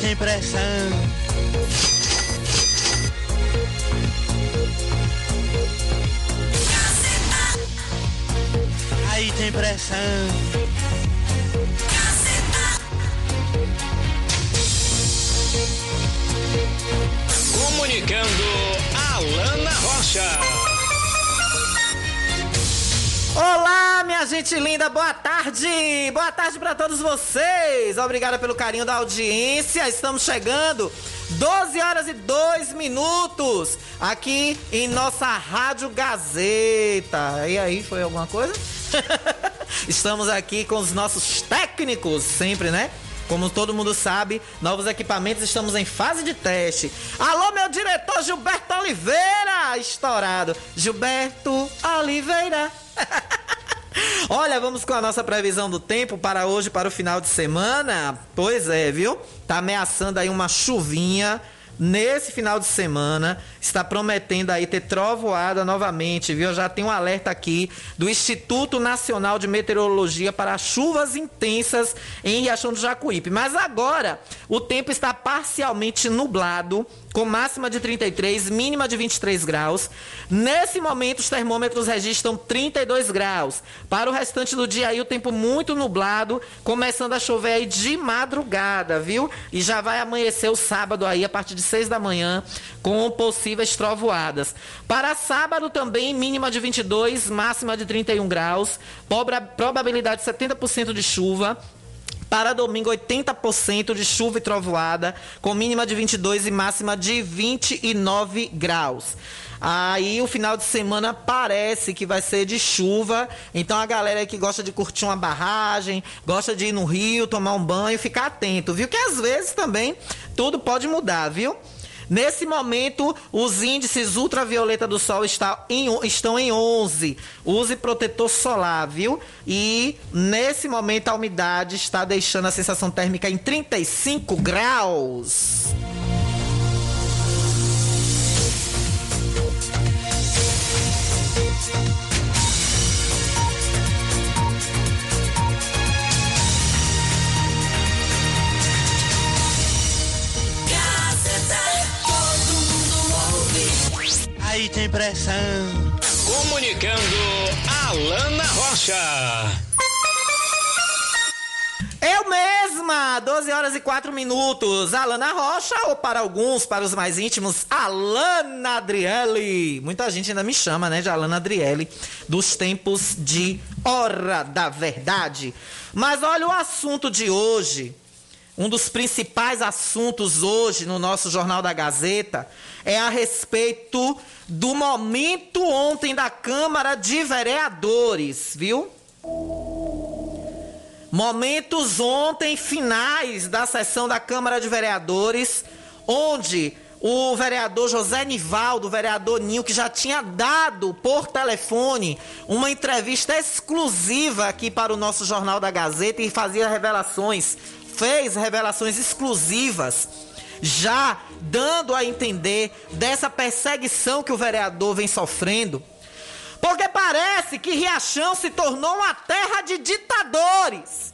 Tem pressão. Aí tem pressão. Comunicando Alana Rocha. Olá, minha gente linda, boa tarde! Boa tarde para todos vocês! Obrigada pelo carinho da audiência. Estamos chegando 12 horas e 2 minutos aqui em nossa Rádio Gazeta. E aí, foi alguma coisa? Estamos aqui com os nossos técnicos, sempre, né? Como todo mundo sabe, novos equipamentos estamos em fase de teste. Alô, meu diretor Gilberto Oliveira! Estourado. Gilberto Oliveira. Olha, vamos com a nossa previsão do tempo para hoje, para o final de semana. Pois é, viu? Tá ameaçando aí uma chuvinha nesse final de semana. Está prometendo aí ter trovoada novamente, viu? Já tem um alerta aqui do Instituto Nacional de Meteorologia para chuvas intensas em Riachão do Jacuípe. Mas agora o tempo está parcialmente nublado com máxima de 33, mínima de 23 graus. Nesse momento, os termômetros registram 32 graus. Para o restante do dia aí, o tempo muito nublado, começando a chover aí de madrugada, viu? E já vai amanhecer o sábado aí, a partir de 6 da manhã, com possíveis trovoadas. Para sábado também, mínima de 22, máxima de 31 graus. Probabilidade de 70% de chuva. Para domingo, 80% de chuva e trovoada, com mínima de 22 e máxima de 29 graus. Aí o final de semana parece que vai ser de chuva. Então a galera que gosta de curtir uma barragem, gosta de ir no rio, tomar um banho, ficar atento, viu? Que às vezes também tudo pode mudar, viu? Nesse momento, os índices ultravioleta do sol está em, estão em 11. Use protetor solar, viu? E nesse momento a umidade está deixando a sensação térmica em 35 graus. Aí tem pressão. Comunicando Alana Rocha. Eu mesma, 12 horas e 4 minutos. Alana Rocha, ou para alguns, para os mais íntimos, Alana Adriele. Muita gente ainda me chama, né, de Alana Adriele, dos tempos de Hora da Verdade. Mas olha o assunto de hoje. Um dos principais assuntos hoje no nosso Jornal da Gazeta é a respeito do momento ontem da Câmara de Vereadores, viu? Momentos ontem finais da sessão da Câmara de Vereadores, onde o vereador José Nivaldo, o vereador Ninho, que já tinha dado por telefone uma entrevista exclusiva aqui para o nosso Jornal da Gazeta e fazia revelações, fez revelações exclusivas, já dando a entender dessa perseguição que o vereador vem sofrendo. Porque parece que Riachão se tornou uma terra de ditadores.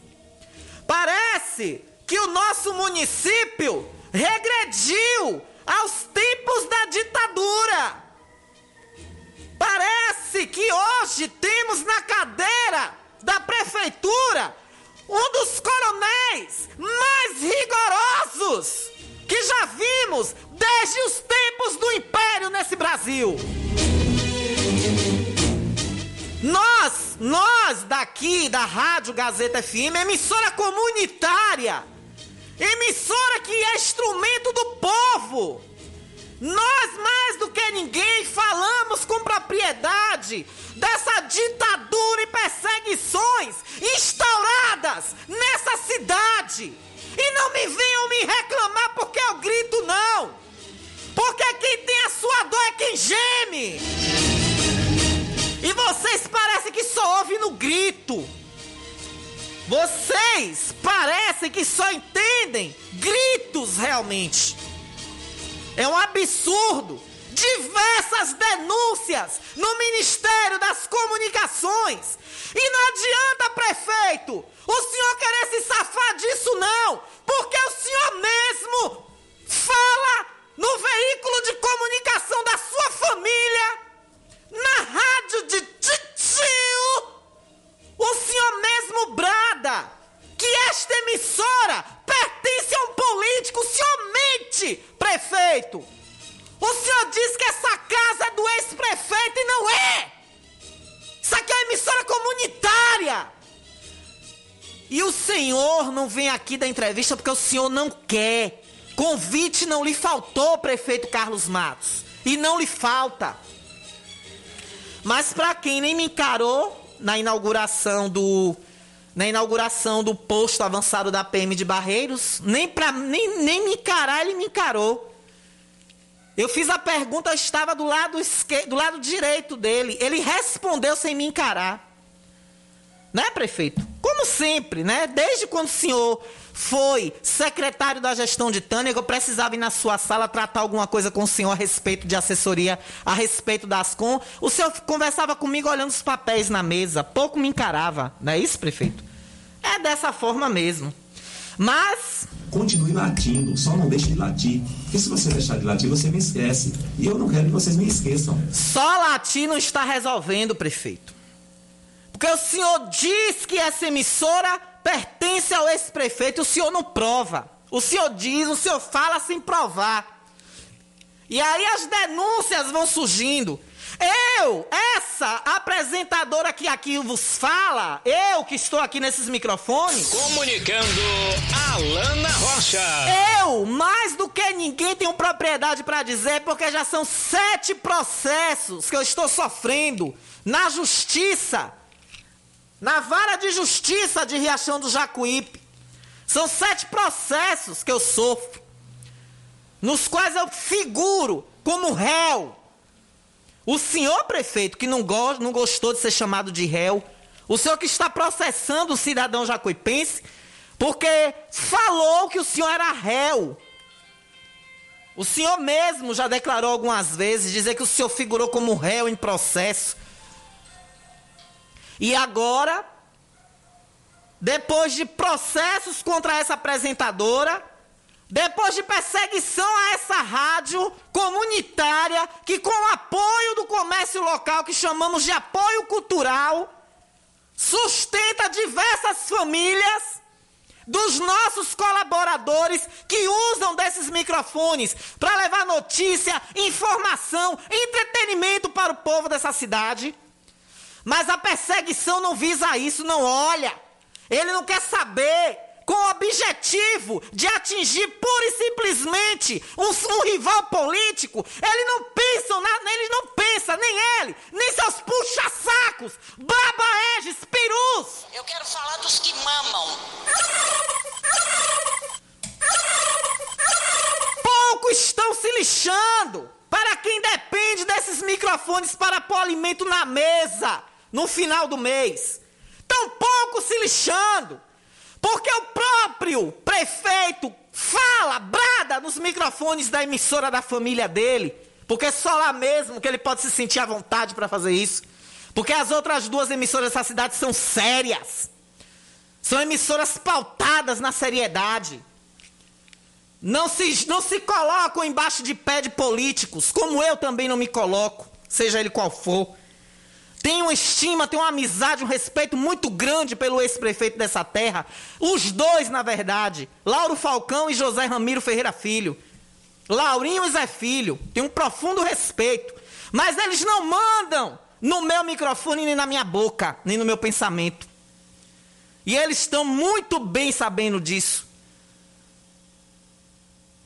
Parece que o nosso município regrediu aos tempos da ditadura. Parece que hoje temos na cadeira da prefeitura um dos coronéis mais rigorosos que já vimos desde os tempos do Império nesse Brasil. Nós, nós daqui da Rádio Gazeta FM, emissora comunitária, emissora que é instrumento do povo. Nós, mais do que ninguém, falamos com propriedade dessa ditadura e perseguições instauradas nessa cidade. E não me venham me reclamar porque eu grito, não. Porque quem tem a sua dor é quem geme. E vocês parecem que só ouvem no grito. Vocês parecem que só entendem gritos realmente. É um absurdo. Diversas denúncias no Ministério das Comunicações. E não adianta, prefeito, o senhor querer se safar disso, não. Porque o senhor mesmo aqui da entrevista porque o senhor não quer. Convite não lhe faltou, prefeito Carlos Matos. E não lhe falta. Mas para quem nem me encarou na inauguração do na inauguração do posto avançado da PM de Barreiros, nem para nem, nem me encarar ele me encarou. Eu fiz a pergunta, estava do lado esquerdo, do lado direito dele. Ele respondeu sem me encarar. Né, prefeito? Como sempre, né? Desde quando o senhor foi secretário da gestão de Tânia, eu precisava ir na sua sala tratar alguma coisa com o senhor a respeito de assessoria, a respeito das com. O senhor conversava comigo olhando os papéis na mesa, pouco me encarava, não é isso, prefeito? É dessa forma mesmo. Mas. Continue latindo, só não deixe de latir. Porque se você deixar de latir, você me esquece. E eu não quero que vocês me esqueçam. Só latir não está resolvendo, prefeito. Porque o senhor diz que essa emissora pertence ao ex-prefeito, o senhor não prova. O senhor diz, o senhor fala sem provar. E aí as denúncias vão surgindo. Eu, essa apresentadora que aqui vos fala, eu que estou aqui nesses microfones. Comunicando Alana Rocha. Eu, mais do que ninguém, tenho propriedade para dizer, porque já são sete processos que eu estou sofrendo na justiça na vara de justiça de Riachão do Jacuípe. São sete processos que eu sofro, nos quais eu figuro como réu. O senhor prefeito, que não, go não gostou de ser chamado de réu, o senhor que está processando o cidadão jacuipense, porque falou que o senhor era réu. O senhor mesmo já declarou algumas vezes, dizer que o senhor figurou como réu em processo. E agora, depois de processos contra essa apresentadora, depois de perseguição a essa rádio comunitária, que com o apoio do comércio local, que chamamos de apoio cultural, sustenta diversas famílias dos nossos colaboradores que usam desses microfones para levar notícia, informação, entretenimento para o povo dessa cidade. Mas a perseguição não visa isso, não olha. Ele não quer saber com o objetivo de atingir pura e simplesmente um, um rival político. Ele não pensa, ele não pensa, nem ele, nem seus puxa-sacos, babaeges, perus. Eu quero falar dos que mamam. Pouco estão se lixando para quem depende desses microfones para pôr alimento na mesa no final do mês. Tão pouco se lixando. Porque o próprio prefeito fala, brada nos microfones da emissora da família dele. Porque é só lá mesmo que ele pode se sentir à vontade para fazer isso. Porque as outras duas emissoras dessa cidade são sérias. São emissoras pautadas na seriedade. Não se, não se colocam embaixo de pé de políticos, como eu também não me coloco, seja ele qual for. Tenho uma estima, tenho uma amizade, um respeito muito grande pelo ex-prefeito dessa terra. Os dois, na verdade. Lauro Falcão e José Ramiro Ferreira Filho. Laurinho e Zé Filho. Tenho um profundo respeito. Mas eles não mandam no meu microfone, nem na minha boca, nem no meu pensamento. E eles estão muito bem sabendo disso.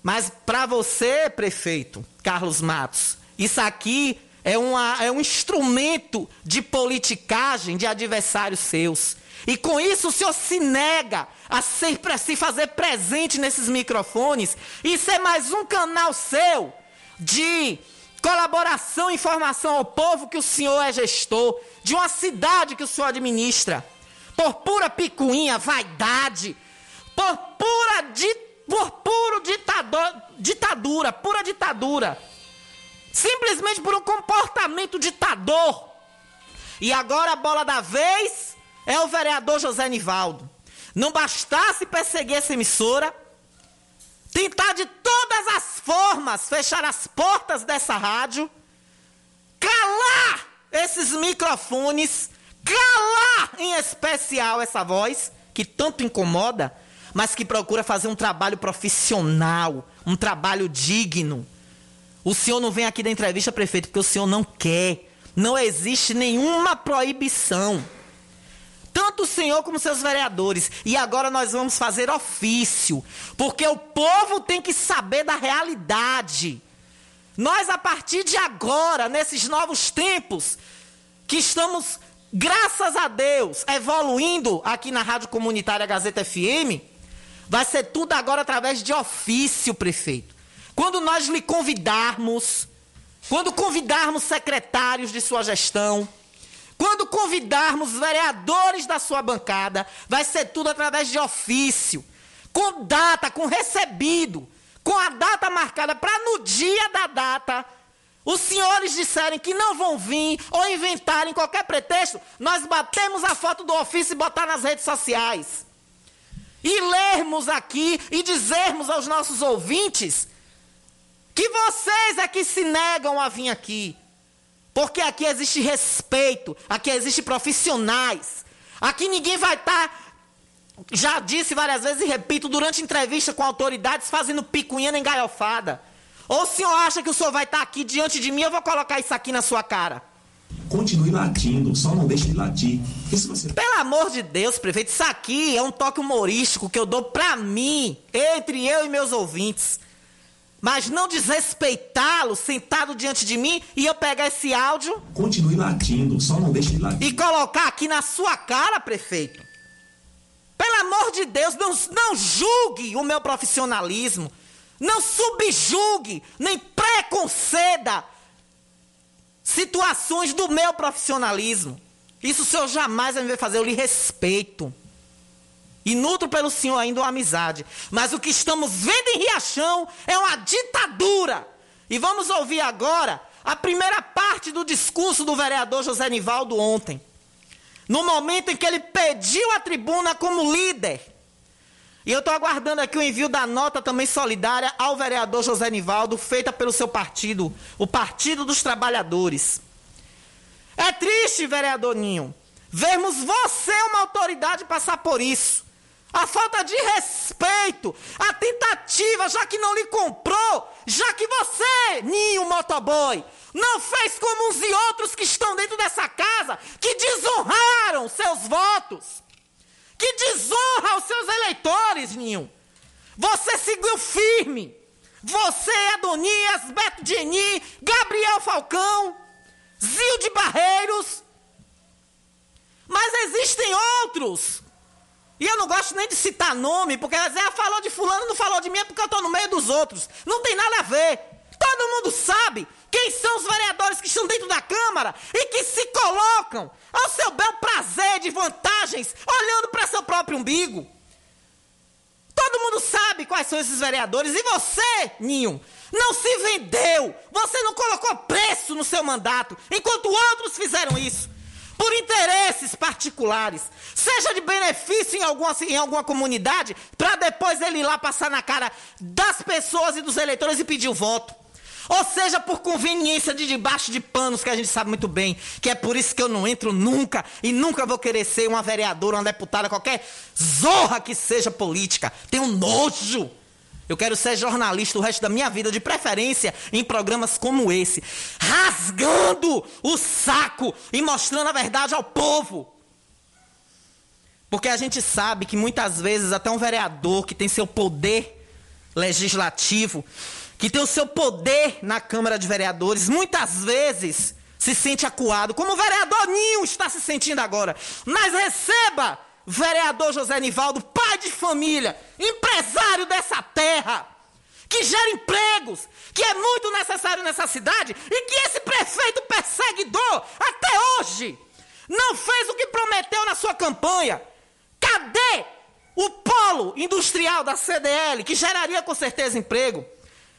Mas para você, prefeito Carlos Matos, isso aqui é, uma, é um instrumento de politicagem de adversários seus. E com isso o senhor se nega a, ser, se fazer presente nesses microfones e ser mais um canal seu de colaboração e informação ao povo que o senhor é gestor, de uma cidade que o senhor administra, por pura picuinha, vaidade, por pura di, por puro ditador, ditadura, pura ditadura. Simplesmente por um comportamento ditador. E agora a bola da vez é o vereador José Nivaldo. Não bastasse perseguir essa emissora, tentar de todas as formas fechar as portas dessa rádio, calar esses microfones, calar em especial essa voz que tanto incomoda, mas que procura fazer um trabalho profissional, um trabalho digno. O senhor não vem aqui da entrevista, prefeito, porque o senhor não quer. Não existe nenhuma proibição. Tanto o senhor como seus vereadores. E agora nós vamos fazer ofício. Porque o povo tem que saber da realidade. Nós, a partir de agora, nesses novos tempos, que estamos, graças a Deus, evoluindo aqui na Rádio Comunitária Gazeta FM, vai ser tudo agora através de ofício, prefeito. Quando nós lhe convidarmos, quando convidarmos secretários de sua gestão, quando convidarmos vereadores da sua bancada, vai ser tudo através de ofício, com data, com recebido, com a data marcada para no dia da data os senhores disserem que não vão vir ou inventarem qualquer pretexto, nós batemos a foto do ofício e botar nas redes sociais. E lermos aqui e dizermos aos nossos ouvintes que vocês é que se negam a vir aqui. Porque aqui existe respeito, aqui existe profissionais. Aqui ninguém vai estar, tá, já disse várias vezes e repito, durante entrevista com autoridades fazendo picuinha nem galhofada. Ou o senhor acha que o senhor vai estar tá aqui diante de mim, eu vou colocar isso aqui na sua cara. Continue latindo, só não deixe de latir. Você... Pelo amor de Deus, prefeito, isso aqui é um toque humorístico que eu dou pra mim, entre eu e meus ouvintes mas não desrespeitá-lo sentado diante de mim e eu pegar esse áudio. Continue latindo, só não deixe de latir. E colocar aqui na sua cara, prefeito. Pelo amor de Deus, não, não julgue o meu profissionalismo. Não subjugue, nem preconceda situações do meu profissionalismo. Isso o senhor jamais vai me ver fazer, eu lhe respeito. E nutro pelo Senhor ainda uma amizade. Mas o que estamos vendo em Riachão é uma ditadura. E vamos ouvir agora a primeira parte do discurso do vereador José Nivaldo ontem. No momento em que ele pediu a tribuna como líder. E eu estou aguardando aqui o envio da nota também solidária ao vereador José Nivaldo, feita pelo seu partido, o Partido dos Trabalhadores. É triste, vereador Ninho, vermos você, uma autoridade, passar por isso. A falta de respeito, a tentativa, já que não lhe comprou, já que você, Ninho Motoboy, não fez como uns e outros que estão dentro dessa casa, que desonraram seus votos, que desonra os seus eleitores, Ninho. Você seguiu firme. Você, Adonias, Beto Geni, Gabriel Falcão, Zil de Barreiros. Mas existem outros e eu não gosto nem de citar nome, porque ela diz, ah, falou de fulano, não falou de mim, é porque eu estou no meio dos outros. Não tem nada a ver. Todo mundo sabe quem são os vereadores que estão dentro da Câmara e que se colocam ao seu bel prazer de vantagens, olhando para seu próprio umbigo. Todo mundo sabe quais são esses vereadores. E você, Ninho, não se vendeu. Você não colocou preço no seu mandato, enquanto outros fizeram isso por interesses particulares, seja de benefício em alguma, em alguma comunidade, para depois ele ir lá passar na cara das pessoas e dos eleitores e pedir o voto. ou seja por conveniência de debaixo de panos, que a gente sabe muito bem, que é por isso que eu não entro nunca e nunca vou querer ser uma vereadora, uma deputada, qualquer zorra que seja política. Tenho nojo. Eu quero ser jornalista o resto da minha vida, de preferência em programas como esse, rasgando o saco e mostrando a verdade ao povo. Porque a gente sabe que muitas vezes até um vereador que tem seu poder legislativo, que tem o seu poder na Câmara de Vereadores, muitas vezes se sente acuado, como o vereador Ninho está se sentindo agora. Mas receba, vereador José Nivaldo, família, empresário dessa terra, que gera empregos, que é muito necessário nessa cidade e que esse prefeito perseguidor, até hoje, não fez o que prometeu na sua campanha. Cadê o polo industrial da CDL, que geraria com certeza emprego?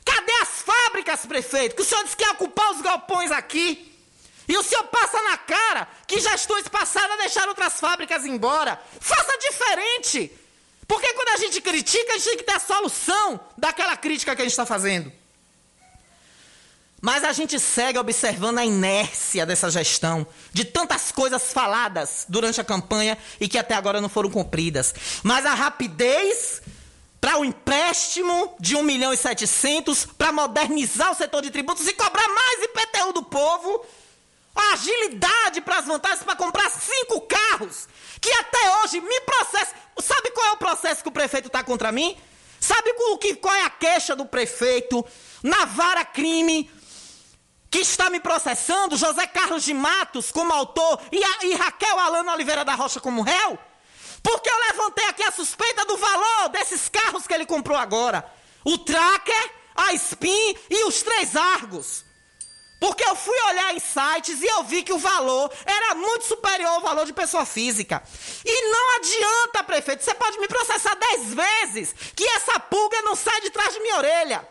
Cadê as fábricas, prefeito? Que o senhor disse que ia ocupar os galpões aqui. E o senhor passa na cara que gestões passadas deixaram outras fábricas embora. Faça diferente. Porque quando a gente critica, a gente tem que ter a solução daquela crítica que a gente está fazendo. Mas a gente segue observando a inércia dessa gestão, de tantas coisas faladas durante a campanha e que até agora não foram cumpridas. Mas a rapidez para o empréstimo de 1 milhão e 700 para modernizar o setor de tributos e cobrar mais IPTU do povo. A agilidade para as vantagens para comprar cinco carros, que até hoje me processa. Sabe qual é o processo que o prefeito está contra mim? Sabe o que, qual é a queixa do prefeito na vara crime que está me processando, José Carlos de Matos como autor e, a, e Raquel Alana Oliveira da Rocha como réu? Porque eu levantei aqui a suspeita do valor desses carros que ele comprou agora. O Tracker, a Spin e os três Argos. Porque eu fui olhar em sites e eu vi que o valor era muito superior ao valor de pessoa física. E não adianta, prefeito, você pode me processar dez vezes que essa pulga não sai de trás de minha orelha.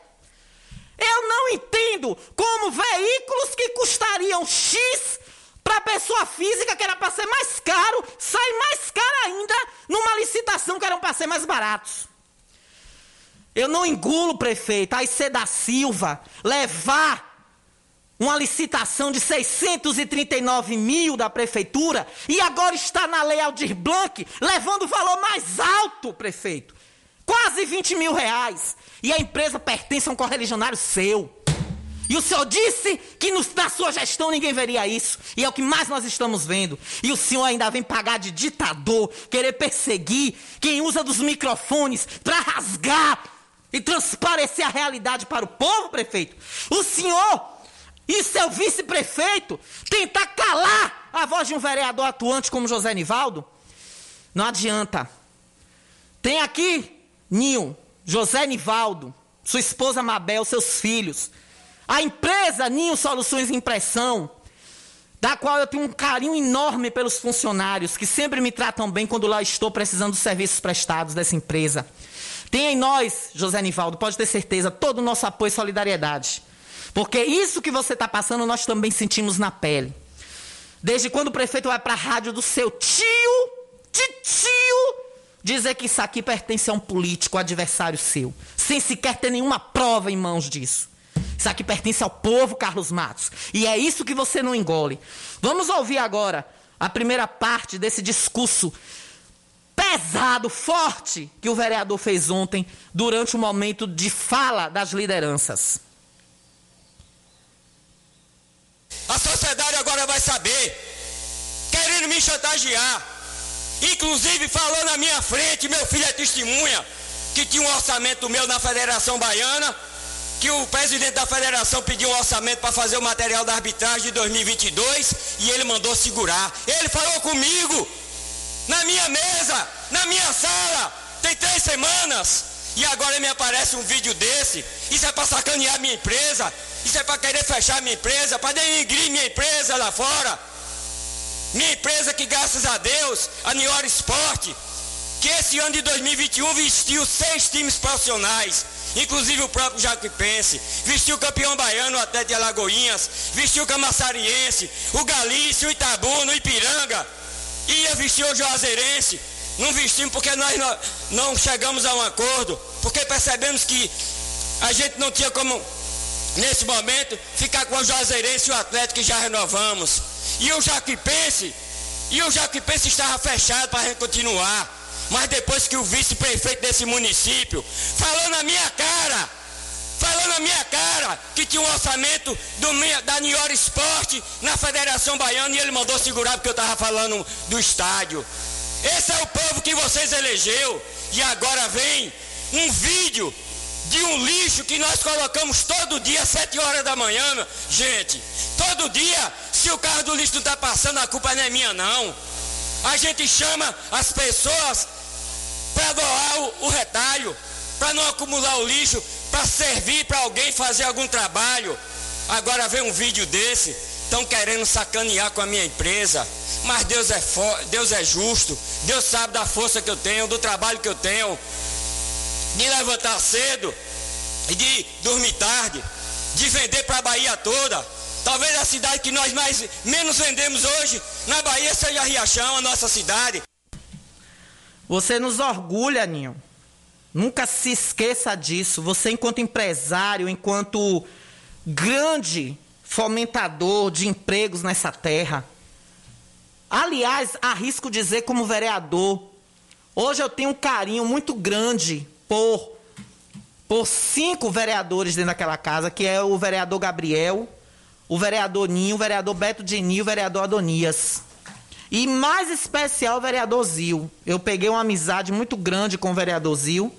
Eu não entendo como veículos que custariam X para pessoa física, que era para ser mais caro, sai mais caro ainda numa licitação que eram para ser mais baratos. Eu não engulo, prefeito, a IC da Silva levar uma licitação de 639 mil da prefeitura e agora está na lei Aldir Blanc, levando o valor mais alto, prefeito. Quase 20 mil reais. E a empresa pertence a um correligionário seu. E o senhor disse que no, na sua gestão ninguém veria isso. E é o que mais nós estamos vendo. E o senhor ainda vem pagar de ditador, querer perseguir quem usa dos microfones para rasgar e transparecer a realidade para o povo, prefeito. O senhor e seu vice-prefeito tentar calar a voz de um vereador atuante como José Nivaldo. Não adianta. Tem aqui, Ninho, José Nivaldo, sua esposa Mabel, seus filhos. A empresa Ninho Soluções Impressão, da qual eu tenho um carinho enorme pelos funcionários, que sempre me tratam bem quando lá estou precisando dos serviços prestados dessa empresa. Tem em nós, José Nivaldo, pode ter certeza, todo o nosso apoio e solidariedade. Porque isso que você está passando, nós também sentimos na pele. Desde quando o prefeito vai para a rádio do seu tio, tio, dizer que isso aqui pertence a um político, adversário seu, sem sequer ter nenhuma prova em mãos disso. Isso aqui pertence ao povo, Carlos Matos. E é isso que você não engole. Vamos ouvir agora a primeira parte desse discurso pesado, forte, que o vereador fez ontem, durante o momento de fala das lideranças. A sociedade agora vai saber, querendo me chantagear Inclusive falou na minha frente, meu filho é testemunha, que tinha um orçamento meu na Federação Baiana, que o presidente da federação pediu um orçamento para fazer o material da arbitragem de 2022 e ele mandou segurar. Ele falou comigo na minha mesa, na minha sala, tem três semanas. E agora me aparece um vídeo desse. Isso é para sacanear minha empresa. Isso é para querer fechar minha empresa, para denigrir minha empresa lá fora. Minha empresa que graças a Deus, a Nior Esporte, que esse ano de 2021 vestiu seis times profissionais, inclusive o próprio Jacuipense, vestiu o campeão baiano, o Atlético de Alagoinhas, vestiu o Camassariense, o Galício, o Itabuna, o Ipiranga, ia vestir o Juazeirense, não vestimos porque nós não chegamos a um acordo, porque percebemos que a gente não tinha como nesse momento, ficar com o Juazeirense e o Atlético que já renovamos. E o Jaquipense, e o Jaquipense estava fechado para a gente continuar. Mas depois que o vice-prefeito desse município falou na minha cara, falou na minha cara que tinha um orçamento do, da Nior Esporte na Federação Baiana e ele mandou segurar porque eu estava falando do estádio. Esse é o povo que vocês elegeu. E agora vem um vídeo de um lixo que nós colocamos todo dia, 7 horas da manhã, gente. Todo dia, se o carro do lixo não está passando, a culpa não é minha, não. A gente chama as pessoas para doar o, o retalho, para não acumular o lixo, para servir para alguém fazer algum trabalho. Agora vem um vídeo desse, estão querendo sacanear com a minha empresa. Mas Deus é, Deus é justo, Deus sabe da força que eu tenho, do trabalho que eu tenho, de levantar cedo e de dormir tarde, de vender para a Bahia toda. Talvez a cidade que nós mais menos vendemos hoje na Bahia seja Riachão, a nossa cidade. Você nos orgulha, Ninho. Nunca se esqueça disso. Você, enquanto empresário, enquanto grande fomentador de empregos nessa terra. Aliás, arrisco dizer como vereador, hoje eu tenho um carinho muito grande por por cinco vereadores dentro daquela casa, que é o vereador Gabriel, o vereador Ninho, o vereador Beto Dini, o vereador Adonias. E mais especial o vereador Zil. Eu peguei uma amizade muito grande com o vereador Zil.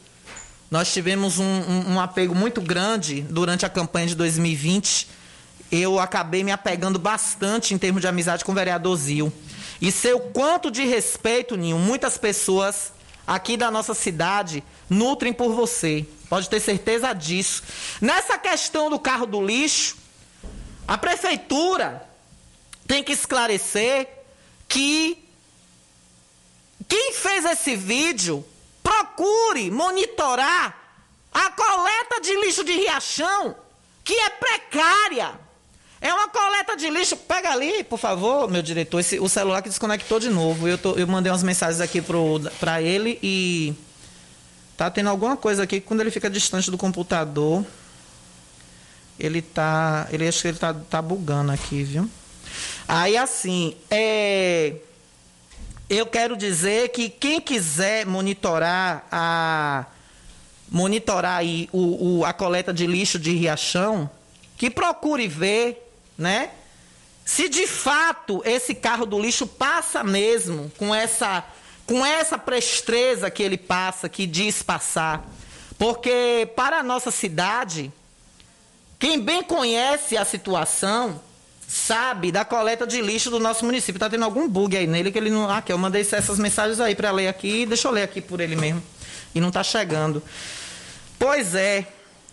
Nós tivemos um, um, um apego muito grande durante a campanha de 2020. Eu acabei me apegando bastante em termos de amizade com o vereador Zil. E sei o quanto de respeito, Ninho, muitas pessoas aqui da nossa cidade nutrem por você. Pode ter certeza disso. Nessa questão do carro do lixo, a prefeitura tem que esclarecer que quem fez esse vídeo procure monitorar a coleta de lixo de Riachão, que é precária. É uma coleta de lixo. Pega ali, por favor, meu diretor, esse, o celular que desconectou de novo. Eu, tô, eu mandei umas mensagens aqui para ele e tá tendo alguma coisa aqui quando ele fica distante do computador. Ele tá. Ele acho que ele tá, tá bugando aqui, viu? Aí assim, é eu quero dizer que quem quiser monitorar a monitorar aí o, o, a coleta de lixo de Riachão, que procure ver, né? Se de fato esse carro do lixo passa mesmo com essa com essa presteza que ele passa, que diz passar. Porque para a nossa cidade, quem bem conhece a situação, sabe da coleta de lixo do nosso município. Tá tendo algum bug aí nele que ele não. Aqui, eu mandei essas mensagens aí para ler aqui. Deixa eu ler aqui por ele mesmo. E não tá chegando. Pois é.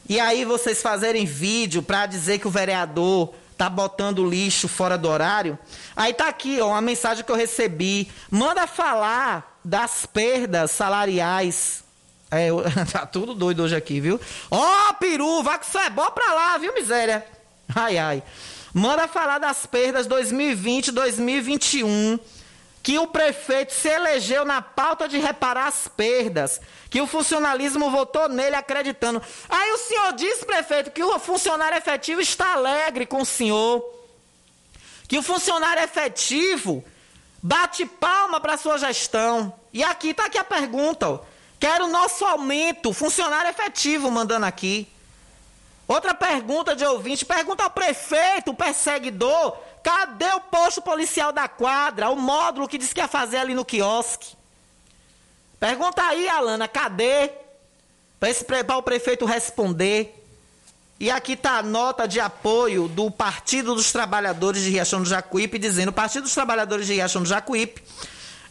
E aí vocês fazerem vídeo para dizer que o vereador tá botando lixo fora do horário. Aí tá aqui, ó, uma mensagem que eu recebi. Manda falar das perdas salariais. É, tá tudo doido hoje aqui, viu? Ó, oh, peru, vai isso é bom pra lá, viu, miséria? Ai, ai. Manda falar das perdas 2020 2021. Que o prefeito se elegeu na pauta de reparar as perdas. Que o funcionalismo votou nele acreditando. Aí o senhor diz, prefeito, que o funcionário efetivo está alegre com o senhor. Que o funcionário efetivo bate palma para sua gestão. E aqui está aqui a pergunta. Ó. Quero o nosso aumento. Funcionário efetivo mandando aqui. Outra pergunta de ouvinte, pergunta ao prefeito, o perseguidor, cadê o posto policial da quadra, o módulo que disse que ia fazer ali no quiosque? Pergunta aí, Alana, cadê? Para o prefeito responder. E aqui está a nota de apoio do Partido dos Trabalhadores de Riachão do Jacuípe, dizendo: o Partido dos Trabalhadores de Riachão do Jacuípe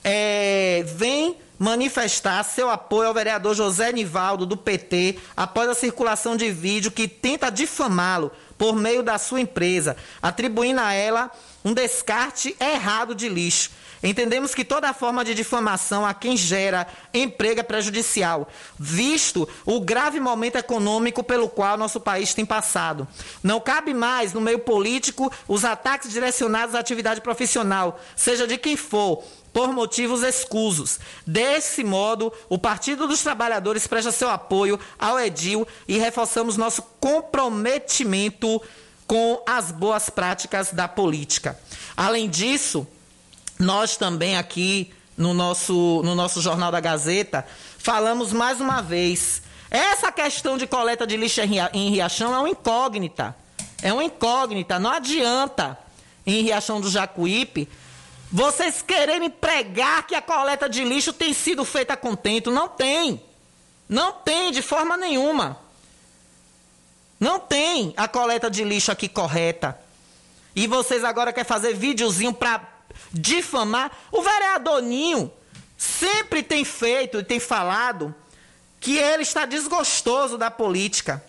é, vem manifestar seu apoio ao vereador José Nivaldo, do PT, após a circulação de vídeo que tenta difamá-lo por meio da sua empresa, atribuindo a ela um descarte errado de lixo. Entendemos que toda forma de difamação a quem gera emprego é prejudicial, visto o grave momento econômico pelo qual nosso país tem passado. Não cabe mais, no meio político, os ataques direcionados à atividade profissional, seja de quem for, por motivos escusos. Desse modo, o Partido dos Trabalhadores presta seu apoio ao Edil e reforçamos nosso comprometimento com as boas práticas da política. Além disso, nós também aqui no nosso, no nosso Jornal da Gazeta falamos mais uma vez. Essa questão de coleta de lixo em Riachão é uma incógnita. É uma incógnita. Não adianta em Riachão do Jacuípe vocês quererem pregar que a coleta de lixo tem sido feita a contento. Não tem. Não tem de forma nenhuma. Não tem a coleta de lixo aqui correta. E vocês agora querem fazer videozinho para difamar. O vereador Ninho sempre tem feito e tem falado que ele está desgostoso da política.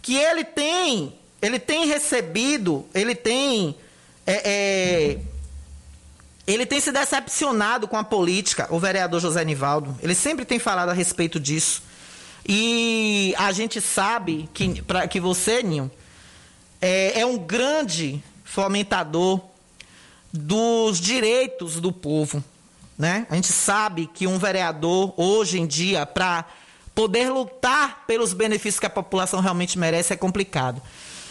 Que ele tem, ele tem recebido, ele tem. É, é, ele tem se decepcionado com a política, o vereador José Nivaldo. Ele sempre tem falado a respeito disso. E a gente sabe que, pra, que você, Ninho, é, é um grande fomentador dos direitos do povo. Né? A gente sabe que um vereador, hoje em dia, para poder lutar pelos benefícios que a população realmente merece, é complicado.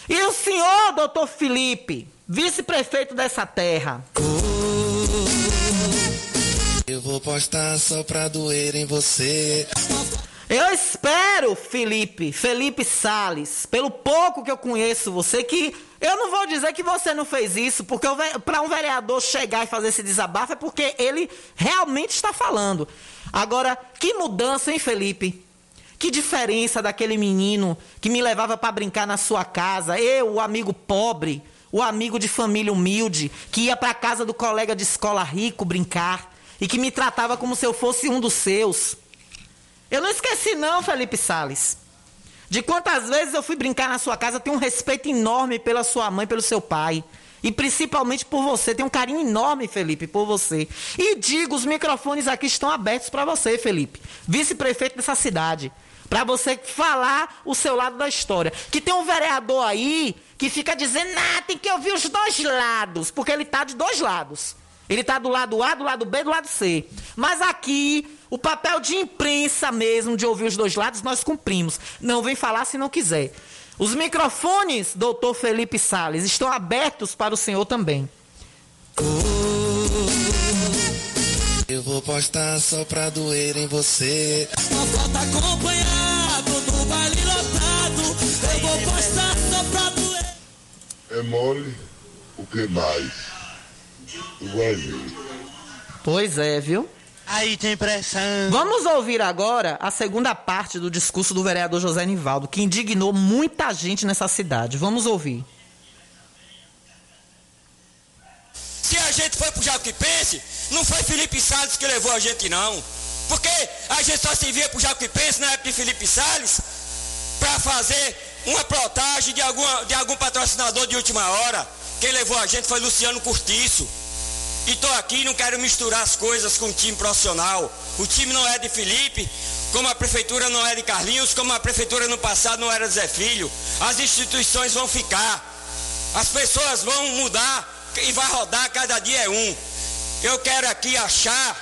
E o senhor, doutor Felipe, vice-prefeito dessa terra. Eu vou postar só pra doer em você. Eu espero, Felipe, Felipe Sales, pelo pouco que eu conheço você, que eu não vou dizer que você não fez isso, porque para um vereador chegar e fazer esse desabafo é porque ele realmente está falando. Agora, que mudança, hein, Felipe? Que diferença daquele menino que me levava para brincar na sua casa, eu, o amigo pobre, o amigo de família humilde, que ia para casa do colega de escola rico brincar e que me tratava como se eu fosse um dos seus. Eu não esqueci não, Felipe Sales. De quantas vezes eu fui brincar na sua casa, tenho um respeito enorme pela sua mãe, pelo seu pai. E principalmente por você. Tenho um carinho enorme, Felipe, por você. E digo, os microfones aqui estão abertos para você, Felipe. Vice-prefeito dessa cidade. Para você falar o seu lado da história. Que tem um vereador aí que fica dizendo, ah, tem que ouvir os dois lados. Porque ele está de dois lados. Ele está do lado A, do lado B, do lado C. Mas aqui, o papel de imprensa mesmo, de ouvir os dois lados, nós cumprimos. Não vem falar se não quiser. Os microfones, doutor Felipe Sales, estão abertos para o senhor também. Eu vou postar só pra doer em você. Uma foto acompanhado no baile lotado. Eu vou postar só pra doer. É mole, o que mais? vai ver. Pois é, viu? Aí tem pressão. Vamos ouvir agora a segunda parte do discurso do vereador José Nivaldo, que indignou muita gente nessa cidade. Vamos ouvir. Se a gente foi pro Jacuipense, não foi Felipe Salles que levou a gente, não. Porque a gente só se via pro Jacuipense na época de Felipe Salles para fazer uma protagem de, alguma, de algum patrocinador de última hora. Quem levou a gente foi Luciano Curtiço. E estou aqui não quero misturar as coisas com o time profissional. O time não é de Felipe, como a prefeitura não é de Carlinhos, como a prefeitura no passado não era de Zé Filho. As instituições vão ficar. As pessoas vão mudar e vai rodar, cada dia é um. Eu quero aqui achar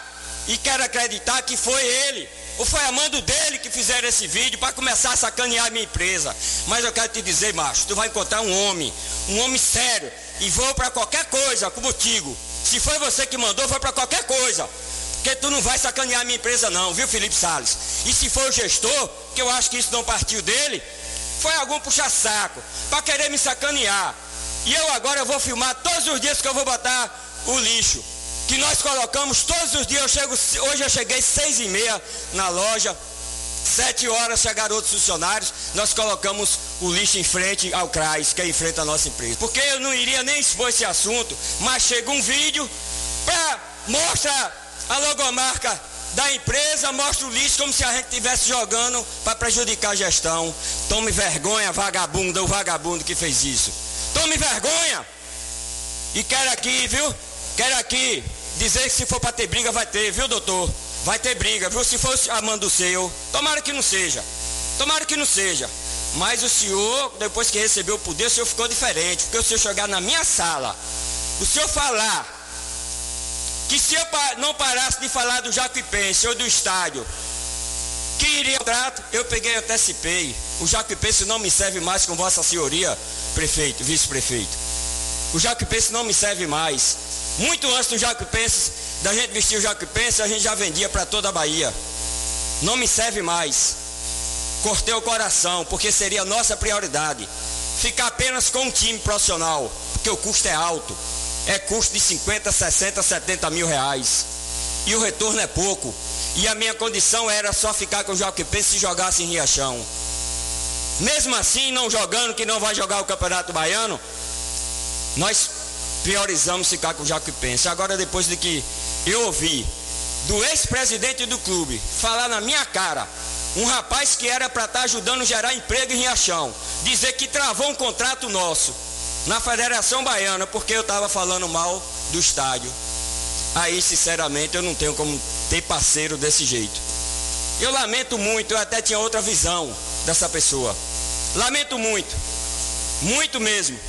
e quero acreditar que foi ele, ou foi a mando dele que fizeram esse vídeo para começar a sacanear a minha empresa. Mas eu quero te dizer, macho, tu vai encontrar um homem, um homem sério, e vou para qualquer coisa contigo. Se foi você que mandou, foi para qualquer coisa. Porque tu não vai sacanear minha empresa não, viu Felipe Salles? E se for o gestor, que eu acho que isso não partiu dele, foi algum puxa-saco, para querer me sacanear. E eu agora vou filmar todos os dias que eu vou botar o lixo. Que nós colocamos todos os dias, eu chego, hoje eu cheguei seis e meia na loja, Sete horas chegaram outros funcionários, nós colocamos o lixo em frente ao CRAS, que é em frente à nossa empresa. Porque eu não iria nem expor esse assunto, mas chega um vídeo para mostrar a logomarca da empresa, mostra o lixo como se a gente estivesse jogando para prejudicar a gestão. Tome vergonha, vagabunda, o vagabundo que fez isso. Tome vergonha! E quero aqui, viu? Quero aqui dizer que se for para ter briga, vai ter, viu, doutor? Vai ter briga, viu? Se fosse a do seu, tomara que não seja. Tomara que não seja. Mas o senhor, depois que recebeu o poder, o senhor ficou diferente. Porque o senhor chegar na minha sala, o senhor falar que se eu não parasse de falar do Jacuipense ou do estádio, que iria contrato, eu peguei antecipei. O Jacuipense não me serve mais com Vossa Senhoria, prefeito, vice-prefeito. O Jacuipense não me serve mais. Muito antes do Jacuipense, da gente vestir o Jacuipense, a gente já vendia para toda a Bahia. Não me serve mais. Cortei o coração, porque seria a nossa prioridade. Ficar apenas com um time profissional, porque o custo é alto. É custo de 50, 60, 70 mil reais. E o retorno é pouco. E a minha condição era só ficar com o Jacuipense se jogasse em Riachão. Mesmo assim, não jogando, que não vai jogar o Campeonato Baiano, nós priorizamos ficar com o Jacuipense. Agora, depois de que eu ouvi do ex-presidente do clube falar na minha cara, um rapaz que era para estar tá ajudando a gerar emprego em Riachão, dizer que travou um contrato nosso na Federação Baiana porque eu estava falando mal do estádio. Aí, sinceramente, eu não tenho como ter parceiro desse jeito. Eu lamento muito, eu até tinha outra visão dessa pessoa. Lamento muito, muito mesmo.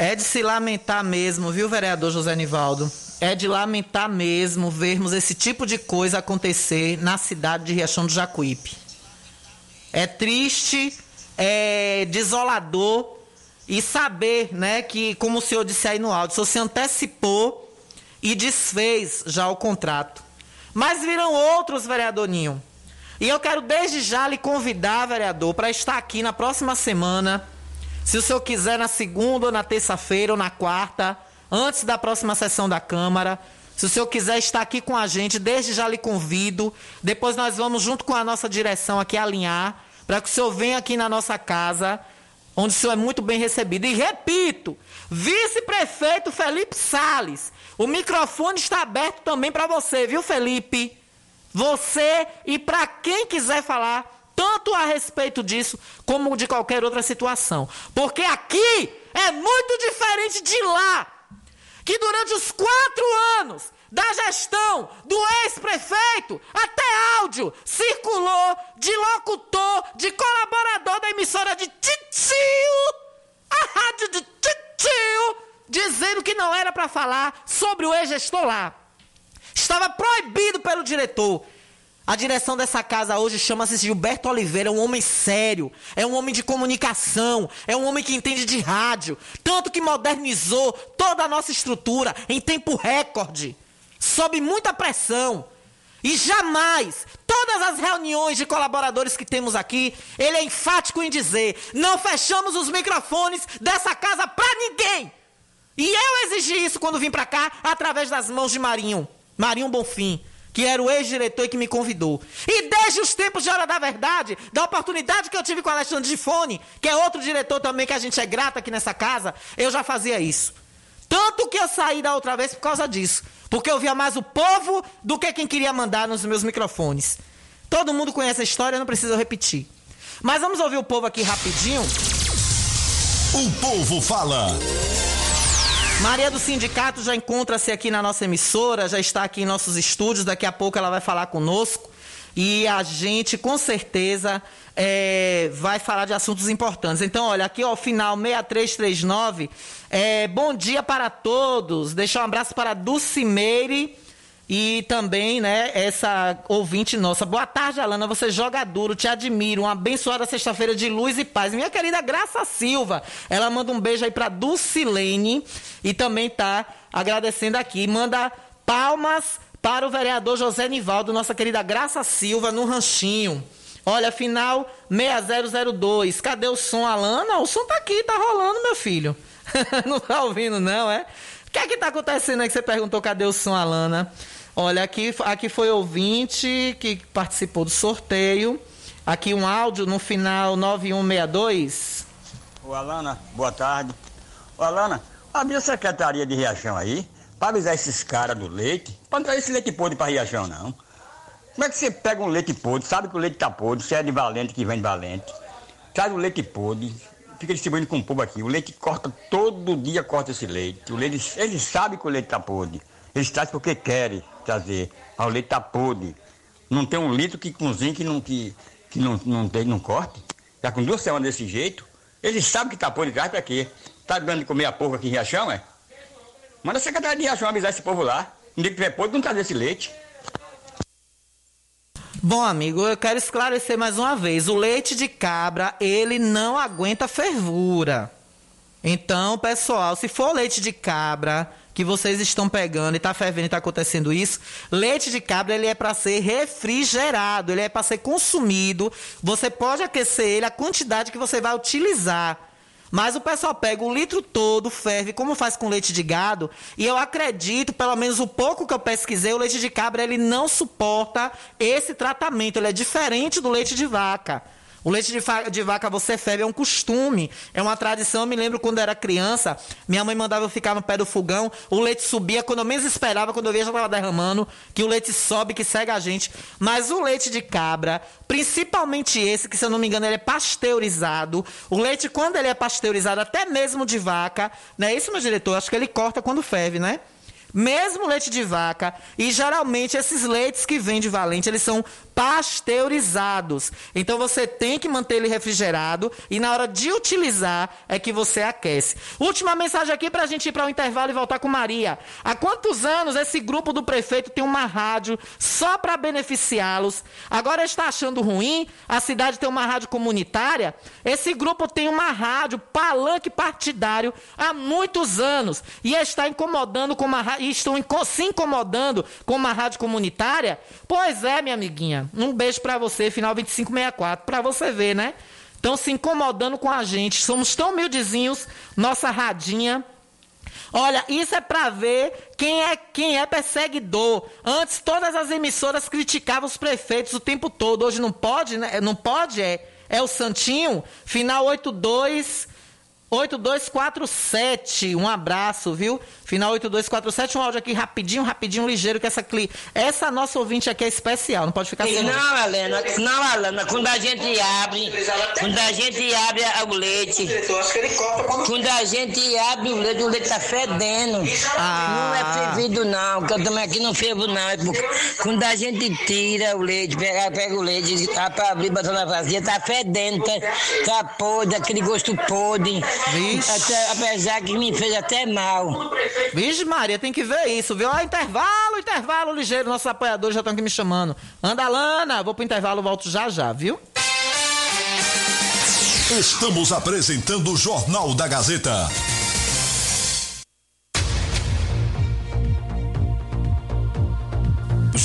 É de se lamentar mesmo, viu, vereador José Nivaldo? É de lamentar mesmo vermos esse tipo de coisa acontecer na cidade de Riachão do Jacuípe. É triste, é desolador e saber, né, que, como o senhor disse aí no áudio, o senhor se antecipou e desfez já o contrato. Mas viram outros, vereador Ninho. E eu quero desde já lhe convidar, vereador, para estar aqui na próxima semana se o senhor quiser, na segunda ou na terça-feira ou na quarta, antes da próxima sessão da Câmara, se o senhor quiser estar aqui com a gente, desde já lhe convido. Depois nós vamos, junto com a nossa direção aqui, alinhar, para que o senhor venha aqui na nossa casa, onde o senhor é muito bem recebido. E repito, vice-prefeito Felipe Sales, o microfone está aberto também para você, viu, Felipe? Você e para quem quiser falar tanto a respeito disso como de qualquer outra situação. Porque aqui é muito diferente de lá, que durante os quatro anos da gestão do ex-prefeito, até áudio circulou de locutor, de colaborador da emissora de Titio, a rádio de Titio, dizendo que não era para falar sobre o ex-gestor lá. Estava proibido pelo diretor. A direção dessa casa hoje chama-se Gilberto Oliveira, um homem sério, é um homem de comunicação, é um homem que entende de rádio, tanto que modernizou toda a nossa estrutura em tempo recorde, sob muita pressão. E jamais, todas as reuniões de colaboradores que temos aqui, ele é enfático em dizer: não fechamos os microfones dessa casa para ninguém. E eu exigi isso quando vim para cá, através das mãos de Marinho, Marinho Bonfim que era o ex-diretor que me convidou. E desde os tempos de Hora da Verdade, da oportunidade que eu tive com o Alexandre Gifone, que é outro diretor também que a gente é grato aqui nessa casa, eu já fazia isso. Tanto que eu saí da outra vez por causa disso. Porque eu via mais o povo do que quem queria mandar nos meus microfones. Todo mundo conhece a história, não precisa repetir. Mas vamos ouvir o povo aqui rapidinho. O povo fala. Maria do Sindicato já encontra-se aqui na nossa emissora, já está aqui em nossos estúdios, daqui a pouco ela vai falar conosco e a gente com certeza é, vai falar de assuntos importantes. Então, olha, aqui ao final 6339, é, bom dia para todos. Deixar um abraço para Dulcimeire e também, né, essa ouvinte nossa. Boa tarde, Alana. Você joga duro, te admiro. Uma abençoada sexta-feira de luz e paz. Minha querida Graça Silva, ela manda um beijo aí pra Dulcilene e também tá agradecendo aqui. Manda palmas para o vereador José Nivaldo, nossa querida Graça Silva, no Ranchinho. Olha, final 6002. Cadê o som, Alana? O som tá aqui, tá rolando, meu filho. não tá ouvindo, não, é? O que é que tá acontecendo aí que você perguntou cadê o som, Alana? Olha, aqui, aqui foi ouvinte que participou do sorteio. Aqui um áudio no final 9162. Ô Alana, boa tarde. Ô Alana, abre a secretaria de Riachão aí, para avisar esses caras do leite, para não trazer esse leite podre para Riachão, não. Como é que você pega um leite podre, sabe que o leite tá podre, você é de valente que vem de valente, traz o leite podre, fica distribuindo com o povo aqui. O leite corta, todo dia corta esse leite. O leite, eles sabem que o leite tá podre. Eles trazem porque querem trazer. O leite tá podre. Não tem um litro que cozinha que não, que, que não, não, tem, não corte. Já com duas semanas desse jeito, eles sabem que tá podre, traz pra quê? Tá dando de comer a porca aqui em Riachão, é? Manda a secretária de Riachão avisar esse povo lá. Um dia que tiver podre, não traz esse leite. Bom, amigo, eu quero esclarecer mais uma vez. O leite de cabra, ele não aguenta fervura. Então, pessoal, se for leite de cabra que vocês estão pegando e está fervendo e está acontecendo isso, leite de cabra ele é para ser refrigerado, ele é para ser consumido. Você pode aquecer ele a quantidade que você vai utilizar. Mas o pessoal pega o litro todo, ferve, como faz com leite de gado, e eu acredito, pelo menos o pouco que eu pesquisei, o leite de cabra ele não suporta esse tratamento, ele é diferente do leite de vaca. O leite de, de, vaca você ferve é um costume, é uma tradição. Eu me lembro quando era criança, minha mãe mandava eu ficar no pé do fogão, o leite subia, quando eu menos esperava, quando eu via já estava derramando, que o leite sobe, que segue a gente. Mas o leite de cabra, principalmente esse, que se eu não me engano ele é pasteurizado, o leite quando ele é pasteurizado, até mesmo de vaca, não é isso, meu diretor? Acho que ele corta quando ferve, né? Mesmo leite de vaca, e geralmente esses leites que vêm de valente, eles são pasteurizados. Então você tem que manter ele refrigerado e na hora de utilizar é que você aquece. Última mensagem aqui para a gente ir para o intervalo e voltar com Maria. Há quantos anos esse grupo do prefeito tem uma rádio só para beneficiá-los? Agora está achando ruim a cidade ter uma rádio comunitária? Esse grupo tem uma rádio palanque partidário há muitos anos e está incomodando com uma e estão se incomodando com uma rádio comunitária? Pois é, minha amiguinha. Um beijo para você, final 2564, para você ver, né? Estão se incomodando com a gente. Somos tão humildezinhos, nossa radinha. Olha, isso é para ver quem é quem é perseguidor. Antes todas as emissoras criticavam os prefeitos o tempo todo. Hoje não pode, né? Não pode é. É o Santinho, final 82 8247, um abraço, viu? Final 8247, um áudio aqui rapidinho, rapidinho, ligeiro, que essa cli... essa nossa ouvinte aqui é especial, não pode ficar sem. Não, Helena, não, Helena, quando a gente abre, quando a gente abre o leite, quando a gente abre o leite, o leite tá fedendo. Ah. Não é fervido não, que eu também aqui não fervo não. É quando a gente tira o leite, pega, pega o leite, tá pra abrir, botar na vazia, tá fedendo, tá, tá podre, aquele gosto podre. Vixe. Até, apesar que me fez até mal. Vixe, Maria, tem que ver isso, viu? Ah, intervalo, intervalo ligeiro. Nossos apoiadores já estão aqui me chamando. Anda, Lana, vou pro intervalo, volto já já, viu? Estamos apresentando o Jornal da Gazeta.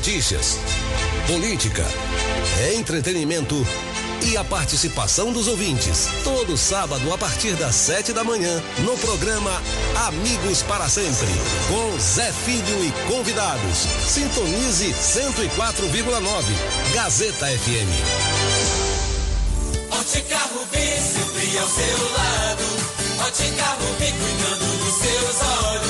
Notícias, política, entretenimento e a participação dos ouvintes. Todo sábado a partir das sete da manhã no programa Amigos para Sempre com Zé Filho e convidados. Sintonize 104,9 Gazeta FM. Ótica Rubi, sempre ao seu lado. Ótica Rubi, cuidando dos seus olhos.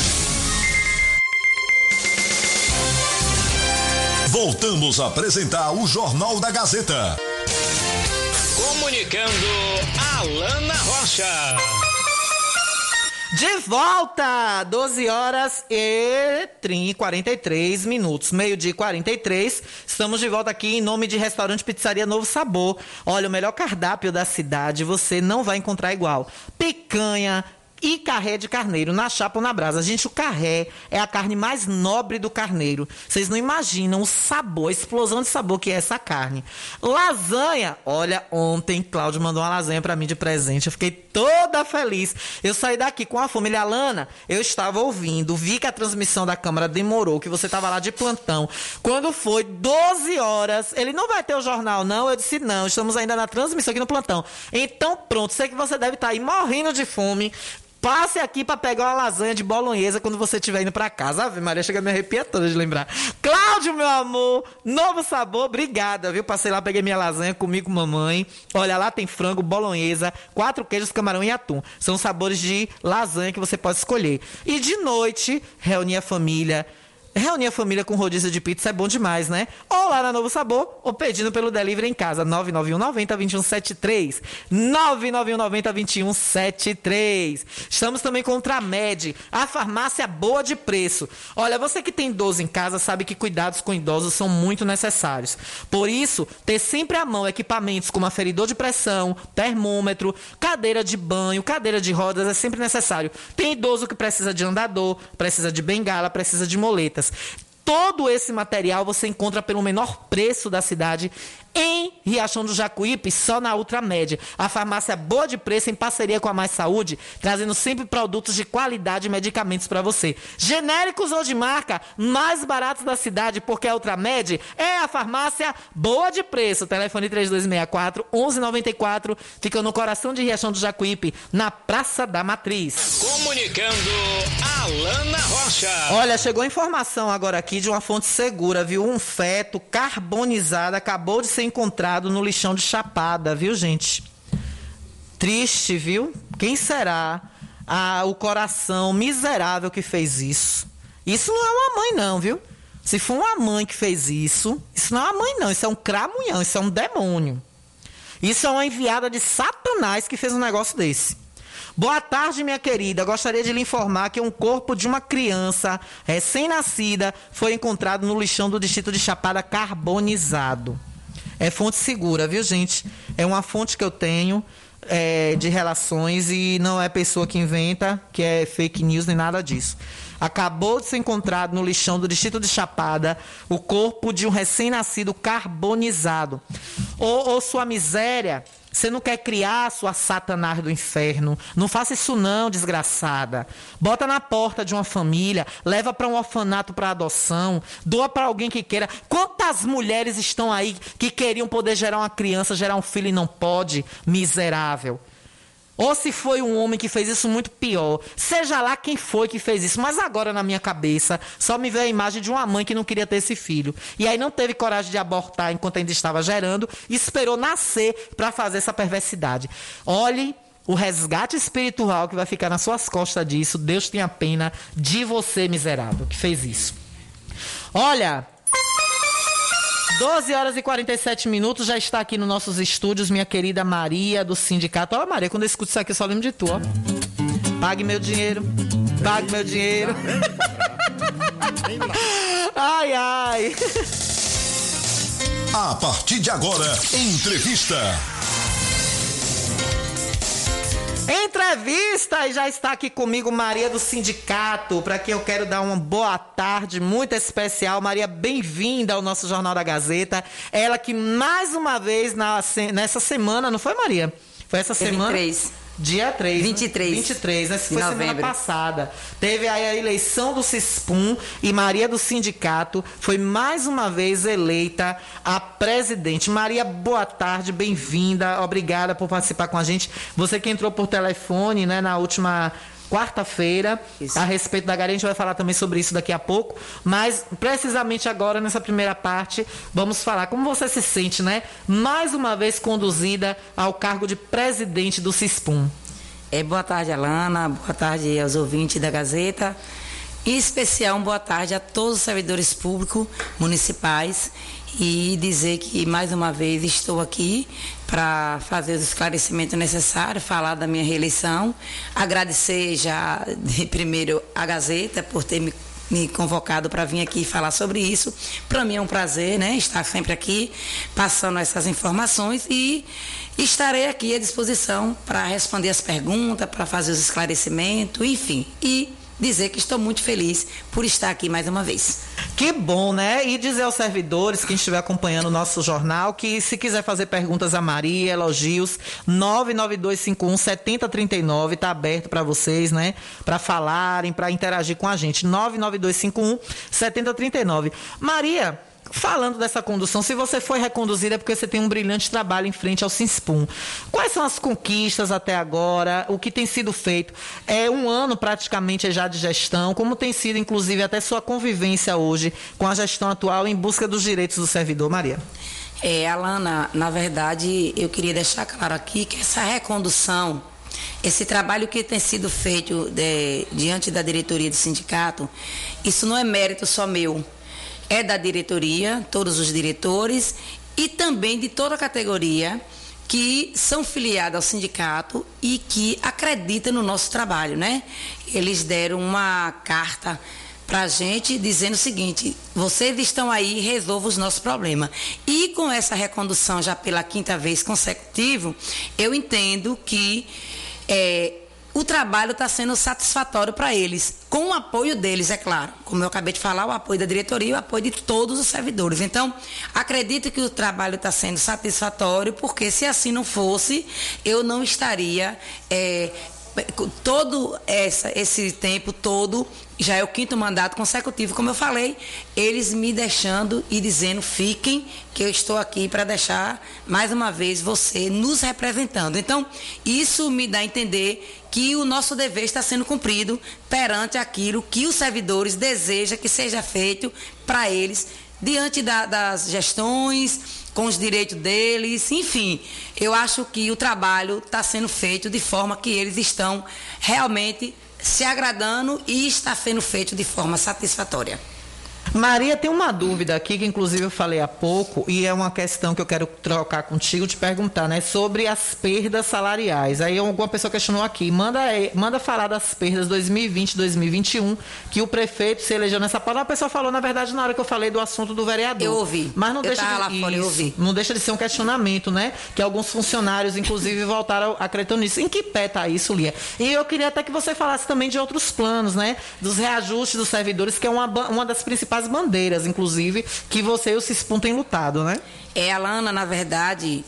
Voltamos a apresentar o Jornal da Gazeta. Comunicando Alana Rocha. De volta! 12 horas e 30, 43 minutos. Meio-dia e 43. Estamos de volta aqui em nome de Restaurante Pizzaria Novo Sabor. Olha, o melhor cardápio da cidade você não vai encontrar igual. Picanha, e carré de carneiro, na chapa ou na brasa. Gente, o carré é a carne mais nobre do carneiro. Vocês não imaginam o sabor, a explosão de sabor que é essa carne. Lasanha. Olha, ontem Cláudio mandou uma lasanha para mim de presente. Eu fiquei toda feliz. Eu saí daqui com a família Lana. Eu estava ouvindo, vi que a transmissão da Câmara demorou, que você estava lá de plantão. Quando foi 12 horas, ele não vai ter o jornal, não? Eu disse, não, estamos ainda na transmissão aqui no plantão. Então, pronto, sei que você deve estar aí morrendo de fome. Passe aqui para pegar uma lasanha de bolonhesa quando você estiver indo para casa. Ave Maria, chega a me arrepiar toda de lembrar. Cláudio, meu amor, novo sabor, obrigada, viu? Passei lá, peguei minha lasanha, comi com mamãe. Olha, lá tem frango, bolonhesa, quatro queijos, camarão e atum. São sabores de lasanha que você pode escolher. E de noite, reunir a família. Reunir a família com rodízio de pizza é bom demais, né? Ou lá na Novo Sabor, ou pedindo pelo delivery em casa. 991 90 2173. 991 90 2173. Estamos também com Ultramed, a farmácia boa de preço. Olha, você que tem idoso em casa sabe que cuidados com idosos são muito necessários. Por isso, ter sempre à mão equipamentos como aferidor de pressão, termômetro, cadeira de banho, cadeira de rodas é sempre necessário. Tem idoso que precisa de andador, precisa de bengala, precisa de moletas. Todo esse material você encontra pelo menor preço da cidade em Riachão do Jacuípe, só na Ultramédia. A farmácia boa de preço em parceria com a Mais Saúde, trazendo sempre produtos de qualidade e medicamentos para você. Genéricos ou de marca, mais baratos da cidade, porque a Ultramed é a farmácia boa de preço. Telefone 3264 1194, fica no coração de Riachão do Jacuípe, na Praça da Matriz. Comunicando Alana Rocha. Olha, chegou informação agora aqui de uma fonte segura, viu? Um feto carbonizado acabou de ser encontrado no lixão de Chapada, viu, gente? Triste, viu? Quem será ah, o coração miserável que fez isso? Isso não é uma mãe, não, viu? Se for uma mãe que fez isso, isso não é uma mãe, não. Isso é um cramunhão, isso é um demônio. Isso é uma enviada de Satanás que fez um negócio desse. Boa tarde, minha querida. Gostaria de lhe informar que um corpo de uma criança recém-nascida foi encontrado no lixão do distrito de Chapada carbonizado. É fonte segura, viu, gente? É uma fonte que eu tenho é, de relações e não é pessoa que inventa, que é fake news nem nada disso. Acabou de ser encontrado no lixão do distrito de Chapada o corpo de um recém-nascido carbonizado. Ô, ô, sua miséria, você não quer criar a sua satanás do inferno. Não faça isso não, desgraçada. Bota na porta de uma família, leva para um orfanato para adoção, doa para alguém que queira. Quantas mulheres estão aí que queriam poder gerar uma criança, gerar um filho e não pode? Miserável. Ou se foi um homem que fez isso muito pior. Seja lá quem foi que fez isso. Mas agora na minha cabeça só me veio a imagem de uma mãe que não queria ter esse filho. E aí não teve coragem de abortar enquanto ainda estava gerando. E esperou nascer para fazer essa perversidade. Olhe o resgate espiritual que vai ficar nas suas costas disso. Deus tenha pena de você, miserável, que fez isso. Olha, 12 horas e 47 minutos, já está aqui nos nossos estúdios minha querida Maria do sindicato. Olha, Maria, quando eu escuto isso aqui, eu só lembro de tu, ó. Pague meu dinheiro, pague meu dinheiro. ai, ai. A partir de agora, entrevista. Entrevista e já está aqui comigo Maria do Sindicato, para quem eu quero dar uma boa tarde muito especial. Maria, bem-vinda ao nosso Jornal da Gazeta. Ela que mais uma vez na, nessa semana, não foi Maria? Foi essa semana? 23. Dia 3. 23. Né? 23, né? Foi novembro. semana passada. Teve aí a eleição do CISPUM e Maria do Sindicato foi mais uma vez eleita a presidente. Maria, boa tarde, bem-vinda. Obrigada por participar com a gente. Você que entrou por telefone, né, na última quarta-feira a respeito da Gari. A gente vai falar também sobre isso daqui a pouco. Mas, precisamente agora, nessa primeira parte, vamos falar como você se sente, né? Mais uma vez conduzida ao cargo de presidente do CISPUM. É, boa tarde, Alana. Boa tarde aos ouvintes da Gazeta. Em especial, boa tarde a todos os servidores públicos municipais e dizer que mais uma vez estou aqui para fazer os esclarecimentos necessários, falar da minha reeleição, agradecer já primeiro a Gazeta por ter me me convocado para vir aqui falar sobre isso. Para mim é um prazer, né, estar sempre aqui passando essas informações e estarei aqui à disposição para responder as perguntas, para fazer os esclarecimentos, enfim. E dizer que estou muito feliz por estar aqui mais uma vez. Que bom, né? E dizer aos servidores, quem estiver acompanhando o nosso jornal, que se quiser fazer perguntas a Maria, elogios, 99251 7039 está aberto para vocês, né? Para falarem, para interagir com a gente. 99251 7039. Maria, falando dessa condução, se você foi reconduzida é porque você tem um brilhante trabalho em frente ao Sinspum. Quais são as conquistas até agora? O que tem sido feito? É um ano praticamente já de gestão. Como tem sido, inclusive, até sua convivência hoje com a gestão atual em busca dos direitos do servidor, Maria? É, Alana, na verdade, eu queria deixar claro aqui que essa recondução esse trabalho que tem sido feito de, diante da diretoria do sindicato, isso não é mérito só meu é da diretoria, todos os diretores e também de toda a categoria que são filiados ao sindicato e que acreditam no nosso trabalho, né? Eles deram uma carta para a gente dizendo o seguinte: vocês estão aí, resolvam os nossos problemas. E com essa recondução já pela quinta vez consecutiva, eu entendo que é, o trabalho está sendo satisfatório para eles, com o apoio deles, é claro. Como eu acabei de falar, o apoio da diretoria e o apoio de todos os servidores. Então, acredito que o trabalho está sendo satisfatório, porque se assim não fosse, eu não estaria é, todo essa, esse tempo todo, já é o quinto mandato consecutivo, como eu falei, eles me deixando e dizendo, fiquem, que eu estou aqui para deixar mais uma vez você nos representando. Então, isso me dá a entender que o nosso dever está sendo cumprido perante aquilo que os servidores desejam que seja feito para eles, diante da, das gestões com os direitos deles, enfim. Eu acho que o trabalho está sendo feito de forma que eles estão realmente se agradando e está sendo feito de forma satisfatória. Maria, tem uma dúvida aqui que inclusive eu falei há pouco e é uma questão que eu quero trocar contigo, te perguntar, né, sobre as perdas salariais. Aí alguma pessoa questionou aqui, manda manda falar das perdas 2020, 2021 que o prefeito se elegeu nessa pauta. A pessoa falou na verdade na hora que eu falei do assunto do vereador. Eu ouvi. Mas não eu deixa de, lá fora, eu ouvi. não deixa de ser um questionamento, né? Que alguns funcionários inclusive voltaram acreditando nisso. Em que pé tá isso, Lia? E eu queria até que você falasse também de outros planos, né? Dos reajustes dos servidores, que é uma, uma das principais as bandeiras, inclusive, que você e o Cispum têm lutado, né? É, Alana, na verdade,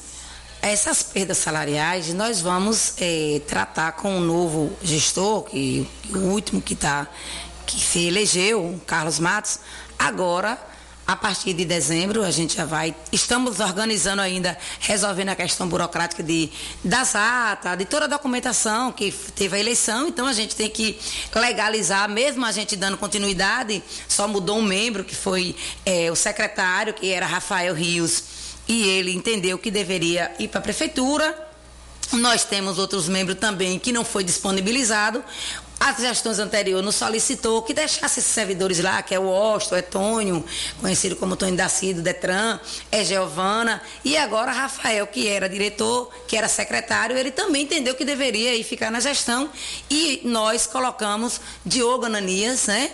essas perdas salariais nós vamos é, tratar com o novo gestor, que o último que tá, que se elegeu, Carlos Matos, agora a partir de dezembro a gente já vai. Estamos organizando ainda, resolvendo a questão burocrática de, das atas, de toda a documentação que teve a eleição. Então a gente tem que legalizar, mesmo a gente dando continuidade, só mudou um membro, que foi é, o secretário, que era Rafael Rios, e ele entendeu que deveria ir para a prefeitura. Nós temos outros membros também que não foi disponibilizado. As gestões anteriores nos solicitou que deixasse esses servidores lá, que é o Osto, é Tônio, conhecido como Tônio Dacido, Detran, é Giovana, e agora Rafael, que era diretor, que era secretário, ele também entendeu que deveria ir ficar na gestão, e nós colocamos Diogo Ananias, né?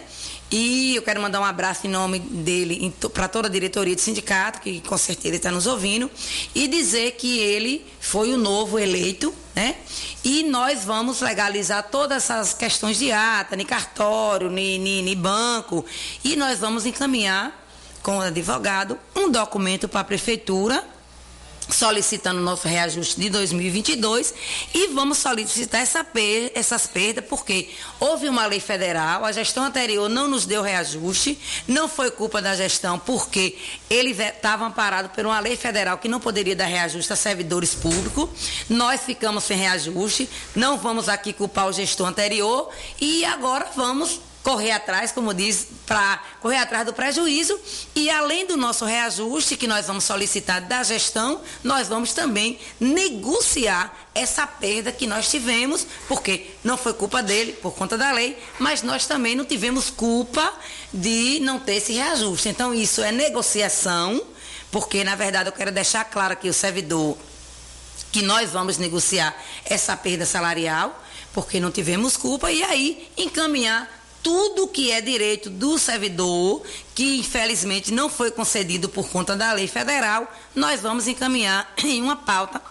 E eu quero mandar um abraço em nome dele para toda a diretoria do sindicato, que com certeza está nos ouvindo, e dizer que ele foi o novo eleito, né? E nós vamos legalizar todas essas questões de ata, de cartório, de banco, e nós vamos encaminhar com o advogado um documento para a prefeitura solicitando nosso reajuste de 2022 e vamos solicitar essa per essas perdas porque houve uma lei federal, a gestão anterior não nos deu reajuste, não foi culpa da gestão porque ele estava amparado por uma lei federal que não poderia dar reajuste a servidores públicos. Nós ficamos sem reajuste, não vamos aqui culpar o gestor anterior e agora vamos correr atrás, como diz, para correr atrás do prejuízo e além do nosso reajuste que nós vamos solicitar da gestão, nós vamos também negociar essa perda que nós tivemos, porque não foi culpa dele por conta da lei, mas nós também não tivemos culpa de não ter esse reajuste. Então isso é negociação, porque na verdade eu quero deixar claro aqui o servidor que nós vamos negociar essa perda salarial, porque não tivemos culpa e aí encaminhar tudo que é direito do servidor, que infelizmente não foi concedido por conta da lei federal, nós vamos encaminhar em uma pauta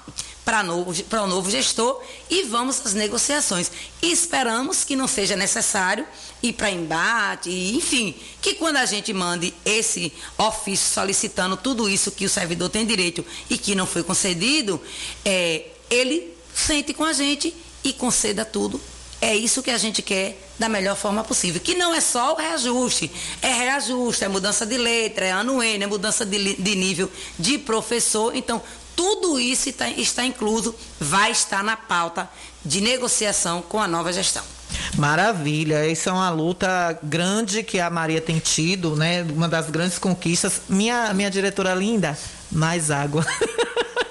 para, o novo gestor e vamos às negociações. E esperamos que não seja necessário ir para embate, enfim, que quando a gente mande esse ofício solicitando tudo isso que o servidor tem direito e que não foi concedido, é, ele sente com a gente e conceda tudo é isso que a gente quer da melhor forma possível. Que não é só o reajuste. É reajuste, é mudança de letra, é ano N, é mudança de, de nível de professor. Então, tudo isso está, está incluso, vai estar na pauta de negociação com a nova gestão. Maravilha, essa é uma luta grande que a Maria tem tido, né? Uma das grandes conquistas. Minha, minha diretora linda, mais água.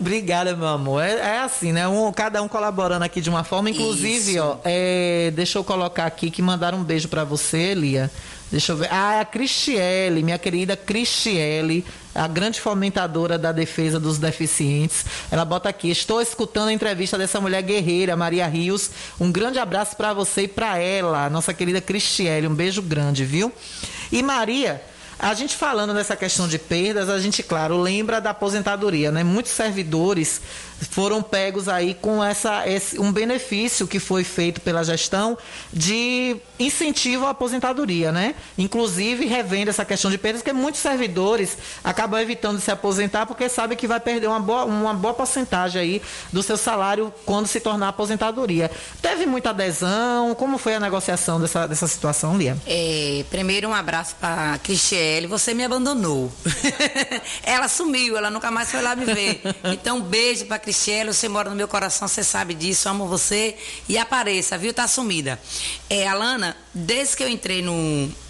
Obrigada, meu amor. É, é assim, né? Um, cada um colaborando aqui de uma forma. Inclusive, Isso. ó, é, deixa eu colocar aqui que mandaram um beijo para você, Lia. Deixa eu ver. Ah, é a Cristiele, minha querida Cristiele, a grande fomentadora da defesa dos deficientes. Ela bota aqui: Estou escutando a entrevista dessa mulher guerreira, Maria Rios. Um grande abraço para você e para ela, nossa querida Cristiele. Um beijo grande, viu? E Maria, A gente falando nessa questão de perdas, a gente, claro, lembra da aposentadoria, né? Muitos servidores foram pegos aí com essa, esse, um benefício que foi feito pela gestão de incentivo à aposentadoria, né? Inclusive revendo essa questão de perdas, porque muitos servidores acabam evitando se aposentar porque sabem que vai perder uma boa, uma boa porcentagem aí do seu salário quando se tornar aposentadoria. Teve muita adesão? Como foi a negociação dessa, dessa situação, Lia? É, primeiro um abraço para Cristiele, você me abandonou. ela sumiu, ela nunca mais foi lá me ver. Então um beijo para Cristiele, você mora no meu coração, você sabe disso, amo você e apareça, viu? Tá sumida. É, Alana, desde que eu entrei no.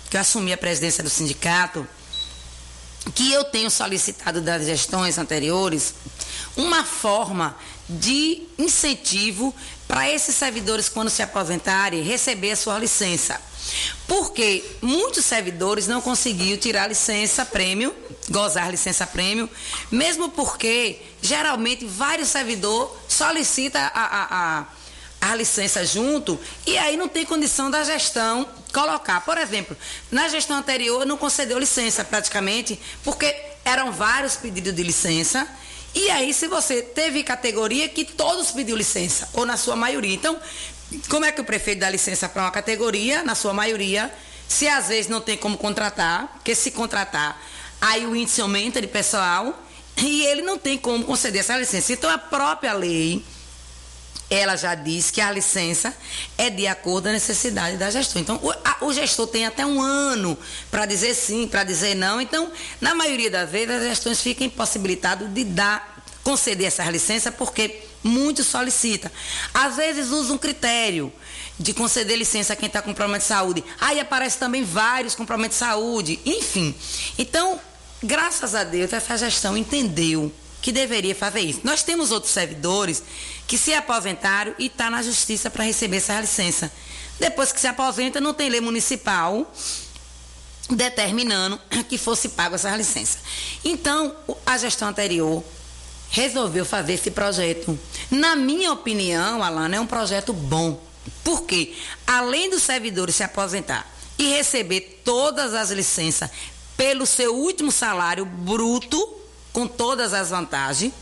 que eu assumi a presidência do sindicato, que eu tenho solicitado das gestões anteriores uma forma de incentivo para esses servidores, quando se aposentarem, receber a sua licença. Porque muitos servidores não conseguiram tirar licença prêmio, gozar licença prêmio, mesmo porque geralmente vários servidores solicitam a, a, a a licença junto e aí não tem condição da gestão colocar. Por exemplo, na gestão anterior não concedeu licença praticamente, porque eram vários pedidos de licença. E aí, se você teve categoria que todos pediu licença, ou na sua maioria. Então, como é que o prefeito dá licença para uma categoria, na sua maioria, se às vezes não tem como contratar, porque se contratar, aí o índice aumenta de pessoal e ele não tem como conceder essa licença. Então, a própria lei ela já diz que a licença é de acordo com a necessidade da gestão. Então, o, a, o gestor tem até um ano para dizer sim, para dizer não. Então, na maioria das vezes, as gestões ficam impossibilitadas de dar, conceder essa licença, porque muitos solicitam. Às vezes, usa um critério de conceder licença a quem está com problema de saúde. Aí aparece também vários com problema de saúde. Enfim. Então, graças a Deus, essa gestão entendeu que deveria fazer isso. Nós temos outros servidores que se aposentaram e está na justiça para receber essa licença. Depois que se aposenta, não tem lei municipal determinando que fosse pago essa licença. Então, a gestão anterior resolveu fazer esse projeto. Na minha opinião, Alana, é um projeto bom. Porque, além dos servidores se aposentar e receber todas as licenças pelo seu último salário bruto, com todas as vantagens.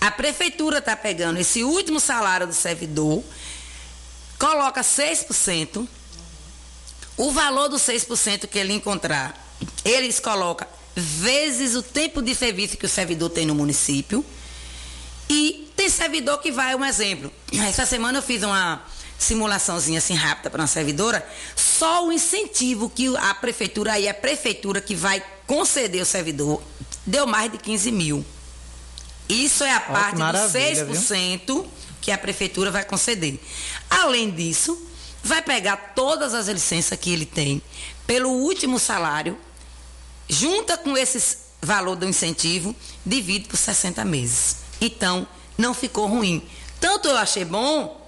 A prefeitura está pegando esse último salário do servidor, coloca 6%, o valor dos 6% que ele encontrar, eles colocam vezes o tempo de serviço que o servidor tem no município. E tem servidor que vai, um exemplo. Essa semana eu fiz uma simulaçãozinha assim rápida para uma servidora, só o incentivo que a prefeitura, aí a prefeitura que vai conceder o servidor, deu mais de 15 mil. Isso é a oh, parte dos 6% viu? que a prefeitura vai conceder. Além disso, vai pegar todas as licenças que ele tem pelo último salário, junta com esse valor do incentivo, divide por 60 meses. Então, não ficou ruim. Tanto eu achei bom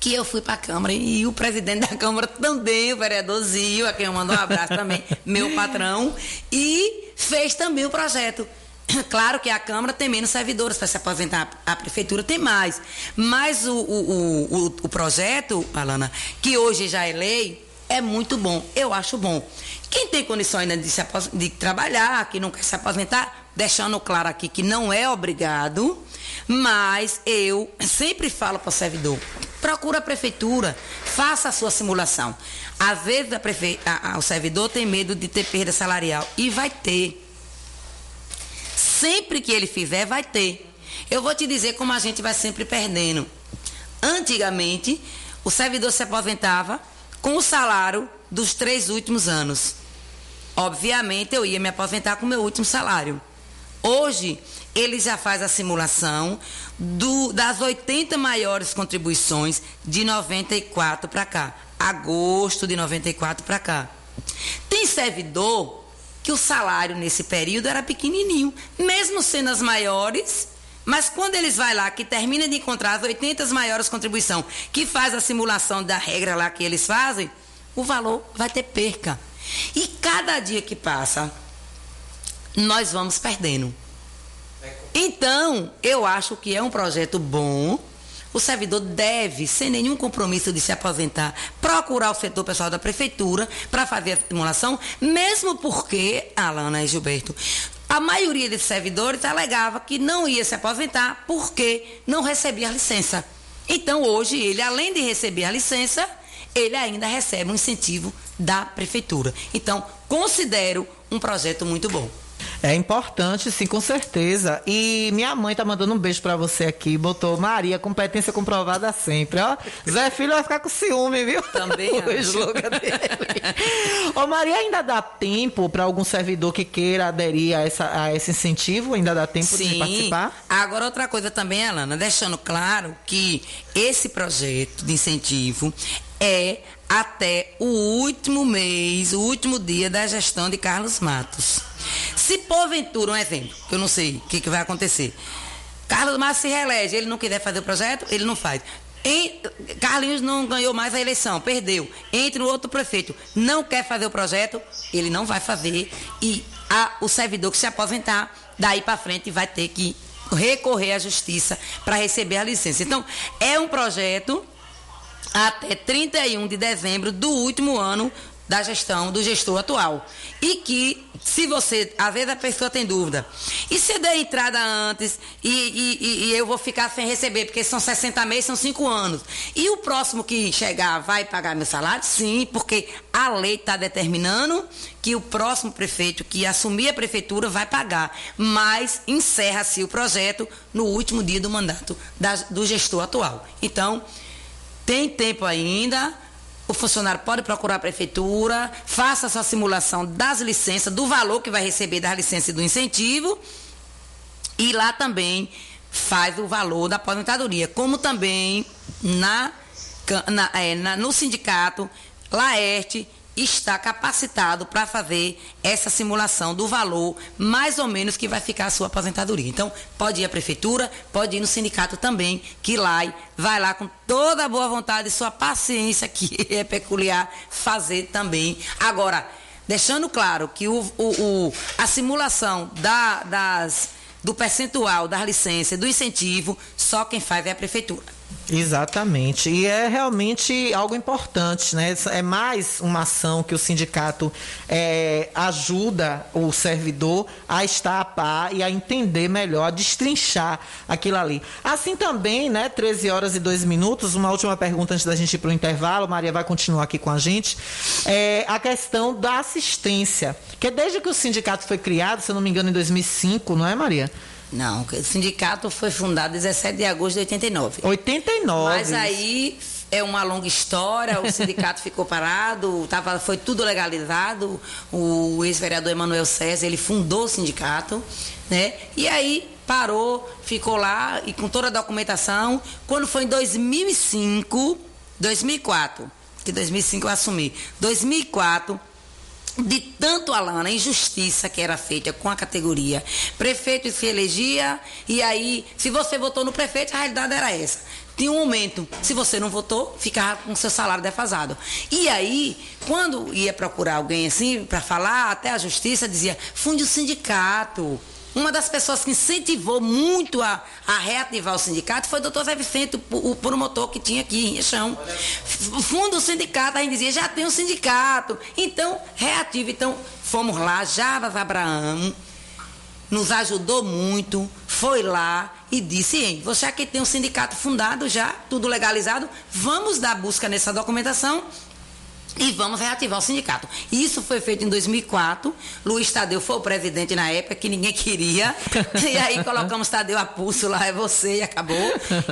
que eu fui para a Câmara e o presidente da Câmara também, o vereador Zio, a quem eu mando um abraço também, meu patrão, e fez também o projeto. Claro que a Câmara tem menos servidores para se aposentar, a Prefeitura tem mais. Mas o, o, o, o projeto, Alana, que hoje já é lei, é muito bom. Eu acho bom. Quem tem condições ainda de, se, de trabalhar, que não quer se aposentar, deixando claro aqui que não é obrigado, mas eu sempre falo para o servidor: procura a prefeitura, faça a sua simulação. Às vezes a prefe... a, a, o servidor tem medo de ter perda salarial e vai ter. Sempre que ele fizer, vai ter. Eu vou te dizer como a gente vai sempre perdendo. Antigamente, o servidor se aposentava com o salário dos três últimos anos. Obviamente, eu ia me aposentar com o meu último salário. Hoje, ele já faz a simulação do, das 80 maiores contribuições de 94 para cá. Agosto de 94 para cá. Tem servidor que o salário nesse período era pequenininho, mesmo sendo as maiores, mas quando eles vai lá, que termina de encontrar as 80 maiores contribuições, que faz a simulação da regra lá que eles fazem, o valor vai ter perca. E cada dia que passa, nós vamos perdendo. Então, eu acho que é um projeto bom, o servidor deve, sem nenhum compromisso de se aposentar, procurar o setor pessoal da prefeitura para fazer a simulação, mesmo porque, Alana e Gilberto, a maioria desses servidores alegava que não ia se aposentar porque não recebia a licença. Então, hoje, ele, além de receber a licença, ele ainda recebe um incentivo da prefeitura. Então, considero um projeto muito bom. É importante, sim, com certeza. E minha mãe tá mandando um beijo para você aqui. Botou Maria, competência comprovada sempre. Ó, Zé Filho vai ficar com ciúme, viu? Também. o slogan dele. Ô, Maria, ainda dá tempo para algum servidor que queira aderir a, essa, a esse incentivo? Ainda dá tempo Sim. de participar? Agora, outra coisa também, Alana, deixando claro que esse projeto de incentivo é até o último mês, o último dia da gestão de Carlos Matos. Se porventura, um exemplo, eu não sei o que, que vai acontecer. Carlos Matos se reelege, ele não quiser fazer o projeto, ele não faz. Em, Carlinhos não ganhou mais a eleição, perdeu. Entre o outro prefeito, não quer fazer o projeto, ele não vai fazer. E a, o servidor que se aposentar, daí para frente vai ter que recorrer à justiça para receber a licença. Então, é um projeto até 31 de dezembro do último ano da gestão do gestor atual. E que, se você, às vezes a pessoa tem dúvida, e se eu der entrada antes e, e, e eu vou ficar sem receber, porque são 60 meses, são 5 anos. E o próximo que chegar vai pagar meu salário? Sim, porque a lei está determinando que o próximo prefeito que assumir a prefeitura vai pagar. Mas encerra-se o projeto no último dia do mandato da, do gestor atual. Então, tem tempo ainda. O funcionário pode procurar a prefeitura, faça a sua simulação das licenças, do valor que vai receber das licenças e do incentivo. E lá também faz o valor da aposentadoria. Como também na, na, é, na no sindicato, Laerte está capacitado para fazer essa simulação do valor mais ou menos que vai ficar a sua aposentadoria. Então, pode ir à prefeitura, pode ir no sindicato também, que lá vai lá com toda a boa vontade e sua paciência, que é peculiar, fazer também. Agora, deixando claro que o, o, o a simulação da, das, do percentual das licenças, do incentivo, só quem faz é a prefeitura. Exatamente. E é realmente algo importante, né? É mais uma ação que o sindicato é, ajuda o servidor a estar a par e a entender melhor, a destrinchar aquilo ali. Assim também, né? 13 horas e 2 minutos, uma última pergunta antes da gente ir para o intervalo. Maria vai continuar aqui com a gente. É a questão da assistência. Que desde que o sindicato foi criado, se eu não me engano, em 2005, não é, Maria? Não, o sindicato foi fundado 17 de agosto de 89. 89. Mas aí é uma longa história, o sindicato ficou parado, tava, foi tudo legalizado. O ex-vereador Emanuel César, ele fundou o sindicato, né? E aí parou, ficou lá e com toda a documentação. Quando foi em 2005, 2004, que 2005 eu assumi, 2004 de tanto Alana, injustiça que era feita com a categoria. Prefeito se elegia e aí, se você votou no prefeito, a realidade era essa. Tinha um momento, se você não votou, ficava com seu salário defasado. E aí, quando ia procurar alguém assim para falar, até a justiça dizia: funde o sindicato. Uma das pessoas que incentivou muito a, a reativar o sindicato foi o doutor Zé Vicente, o, o promotor que tinha aqui em Riachão. Fundo o sindicato, a gente dizia, já tem um sindicato. Então, reativa. Então, fomos lá, Javas Abraão nos ajudou muito, foi lá e disse, hein, você aqui tem um sindicato fundado já, tudo legalizado, vamos dar busca nessa documentação e vamos reativar o sindicato. Isso foi feito em 2004. Luiz Tadeu foi o presidente na época, que ninguém queria. E aí colocamos Tadeu a pulso lá, é você, e acabou.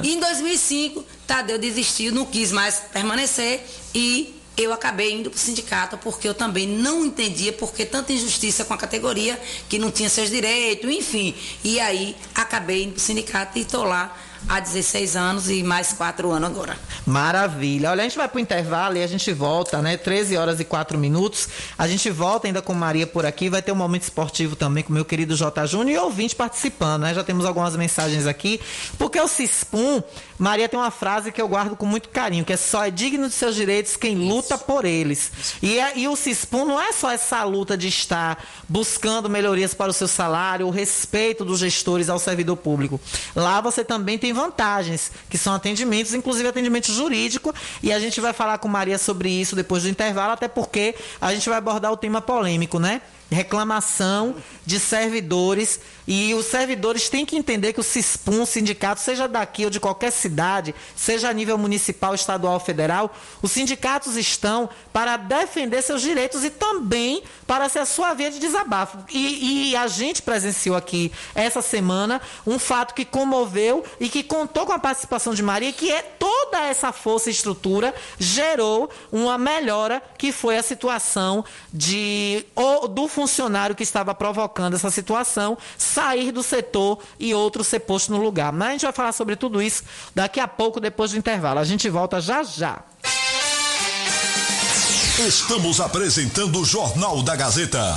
E em 2005, Tadeu desistiu, não quis mais permanecer e eu acabei indo para o sindicato porque eu também não entendia por que tanta injustiça com a categoria, que não tinha seus direitos, enfim. E aí acabei indo para o sindicato e estou lá há 16 anos e mais 4 anos agora. Maravilha. Olha, a gente vai para o intervalo e a gente volta, né? 13 horas e 4 minutos. A gente volta ainda com Maria por aqui. Vai ter um momento esportivo também com meu querido J. Júnior e ouvinte participando, né? Já temos algumas mensagens aqui. Porque o CISPUM, Maria tem uma frase que eu guardo com muito carinho, que é só é digno de seus direitos quem luta por eles. E, é, e o CISPUM não é só essa luta de estar buscando melhorias para o seu salário, o respeito dos gestores ao servidor público. Lá você também tem vantagens, que são atendimentos, inclusive atendimento jurídico, e a gente vai falar com Maria sobre isso depois do intervalo, até porque a gente vai abordar o tema polêmico, né? Reclamação de servidores e os servidores têm que entender que o CISPUM, sindicato, seja daqui ou de qualquer cidade, seja a nível municipal, estadual federal, os sindicatos estão para defender seus direitos e também para ser a sua via de desabafo. E, e a gente presenciou aqui essa semana um fato que comoveu e que contou com a participação de Maria, que é toda essa força e estrutura gerou uma melhora que foi a situação de, ou, do funcionário que estava provocando essa situação sair do setor e outro ser posto no lugar. Mas a gente vai falar sobre tudo isso daqui a pouco, depois do intervalo. A gente volta já já. Estamos apresentando o Jornal da Gazeta.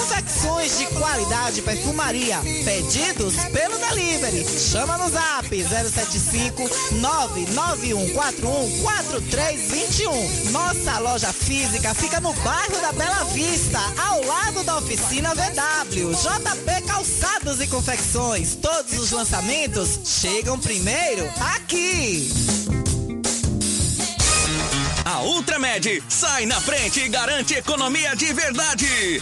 Confecções de qualidade perfumaria. Pedidos pelo delivery. Chama no zap 075 99141 4321. Nossa loja física fica no bairro da Bela Vista, ao lado da oficina VW. JP Calçados e Confecções. Todos os lançamentos chegam primeiro aqui. A Ultramed sai na frente e garante economia de verdade.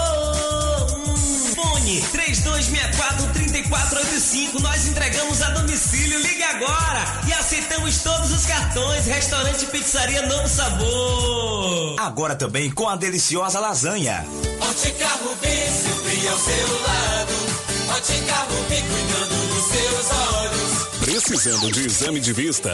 Hum, Fone 3264-3485. Nós entregamos a domicílio. Ligue agora e aceitamos todos os cartões. Restaurante Pizzaria Novo Sabor. Agora também com a deliciosa lasanha. Ótica Rubi, sempre ao seu lado. Ótica Rubi, cuidando dos seus olhos. Precisando de exame de vista?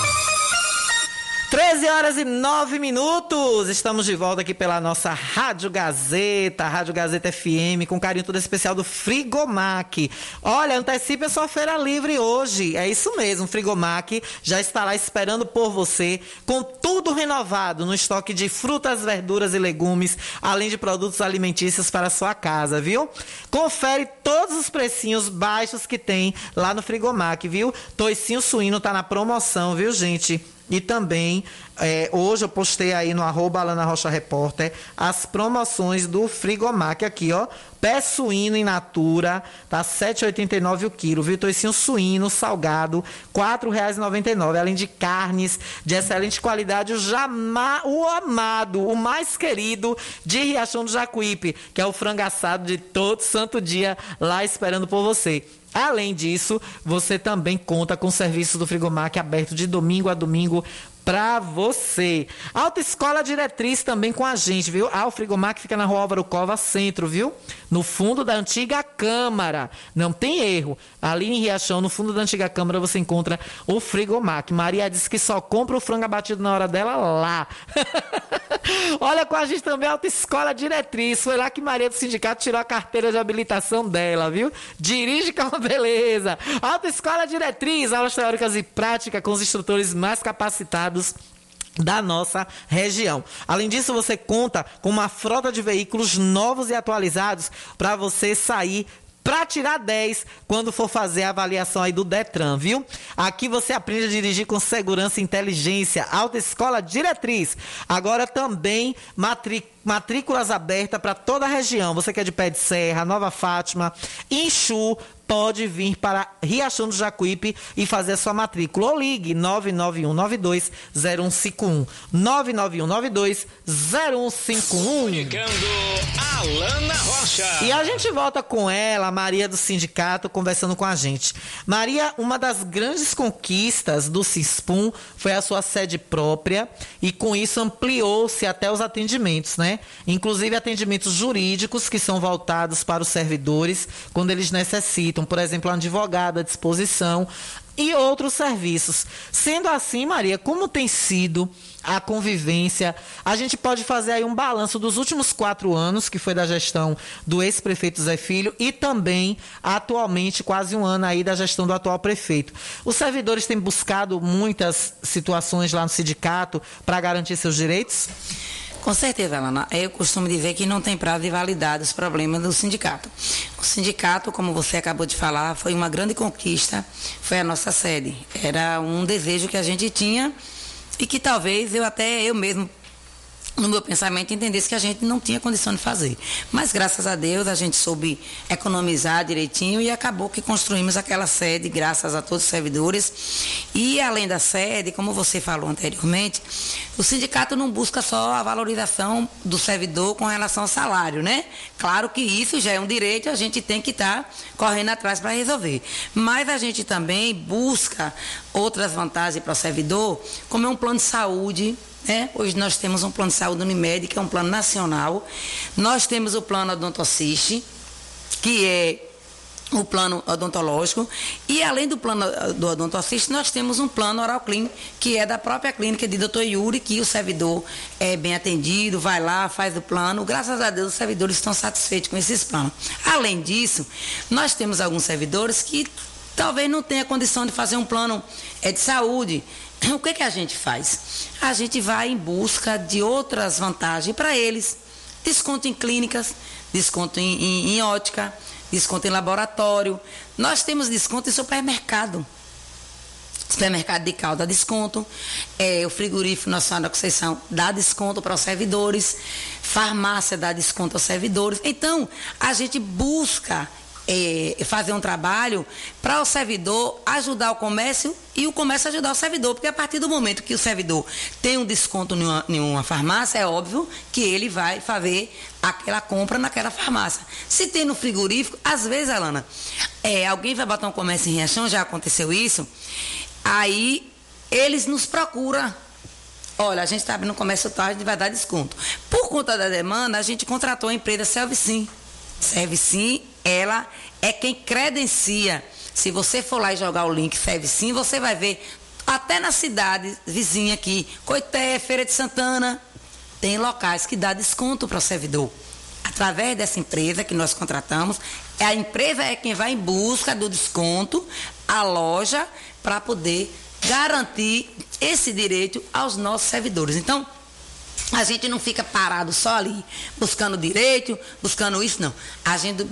13 horas e 9 minutos. Estamos de volta aqui pela nossa Rádio Gazeta, Rádio Gazeta FM, com carinho todo especial do Frigomac. Olha, antecipe a sua feira livre hoje. É isso mesmo, Frigomac já está lá esperando por você, com tudo renovado no estoque de frutas, verduras e legumes, além de produtos alimentícios para a sua casa, viu? Confere todos os precinhos baixos que tem lá no Frigomac, viu? Toicinho suíno tá na promoção, viu, gente? E também, é, hoje eu postei aí no arroba Alana Rocha Repórter as promoções do Frigomac aqui, ó. Pé suíno in natura, tá 7,89 o quilo, viu? Toicinho suíno, salgado, R$ 4,99. Além de carnes de excelente qualidade, o, jama, o amado, o mais querido de Riachão do Jacuípe, que é o frango assado de todo santo dia lá esperando por você. Além disso, você também conta com o serviço do Frigomac aberto de domingo a domingo para você. Autoescola Diretriz também com a gente, viu? Ah, o Frigomac fica na rua Álvaro Cova Centro, viu? No fundo da antiga Câmara. Não tem erro. Ali em Riachão, no fundo da antiga Câmara, você encontra o Frigomac. Maria disse que só compra o frango abatido na hora dela lá. Olha com a gente também a Autoescola Diretriz. Foi lá que Maria do Sindicato tirou a carteira de habilitação dela, viu? Dirige com beleza. Autoescola Diretriz, aulas teóricas e práticas com os instrutores mais capacitados da nossa região. Além disso, você conta com uma frota de veículos novos e atualizados para você sair para tirar 10 quando for fazer a avaliação aí do Detran, viu? Aqui você aprende a dirigir com segurança e inteligência. Alta Escola Diretriz. Agora também matrículas abertas para toda a região. Você quer é de Pé de Serra, Nova Fátima, Inchu, pode vir para Riachão do Jacuípe e fazer a sua matrícula. Ou ligue 991920151. 991920151. Comunicando Alana Rocha. E a gente volta com ela, Maria do Sindicato, conversando com a gente. Maria, uma das grandes conquistas do CISPUM foi a sua sede própria e com isso ampliou-se até os atendimentos, né? Inclusive atendimentos jurídicos que são voltados para os servidores quando eles necessitam por exemplo, um advogado à disposição e outros serviços. Sendo assim, Maria, como tem sido a convivência? A gente pode fazer aí um balanço dos últimos quatro anos, que foi da gestão do ex-prefeito Zé Filho, e também, atualmente, quase um ano aí da gestão do atual prefeito. Os servidores têm buscado muitas situações lá no sindicato para garantir seus direitos? Com certeza, Ana. Eu costumo dizer que não tem prazo de validade os problemas do sindicato. O sindicato, como você acabou de falar, foi uma grande conquista, foi a nossa sede. Era um desejo que a gente tinha e que talvez eu até eu mesmo no meu pensamento, entendesse que a gente não tinha condição de fazer. Mas, graças a Deus, a gente soube economizar direitinho e acabou que construímos aquela sede, graças a todos os servidores. E, além da sede, como você falou anteriormente, o sindicato não busca só a valorização do servidor com relação ao salário, né? Claro que isso já é um direito, a gente tem que estar tá correndo atrás para resolver. Mas a gente também busca outras vantagens para o servidor, como é um plano de saúde, né? Hoje nós temos um plano de saúde Unimed, que é um plano nacional. Nós temos o plano odontociste, que é o plano odontológico e além do plano do odontocista nós temos um plano oral clínico que é da própria clínica de Dr. Yuri que o servidor é bem atendido vai lá faz o plano graças a Deus os servidores estão satisfeitos com esses planos além disso nós temos alguns servidores que talvez não tenha condição de fazer um plano é, de saúde o que, que a gente faz? A gente vai em busca de outras vantagens para eles. Desconto em clínicas, desconto em, em, em ótica, desconto em laboratório. Nós temos desconto em supermercado. Supermercado de cal dá desconto. É, o frigorífico Nacional da Conceição dá desconto para os servidores. Farmácia dá desconto aos servidores. Então, a gente busca é, fazer um trabalho para o servidor ajudar o comércio e o comércio ajudar o servidor, porque a partir do momento que o servidor tem um desconto em uma, em uma farmácia, é óbvio que ele vai fazer aquela compra naquela farmácia. Se tem no frigorífico, às vezes, Alana, é, alguém vai botar um comércio em reação, já aconteceu isso, aí eles nos procuram. Olha, a gente está abrindo comércio tal, a gente vai dar desconto. Por conta da demanda, a gente contratou a empresa Servicim. Servicim ela é quem credencia. Se você for lá e jogar o link Serve Sim, você vai ver Até na cidade vizinha aqui, Coité, Feira de Santana, tem locais que dá desconto para o servidor. Através dessa empresa que nós contratamos, a empresa é quem vai em busca do desconto, a loja, para poder garantir esse direito aos nossos servidores. Então, a gente não fica parado só ali, buscando direito, buscando isso, não. A gente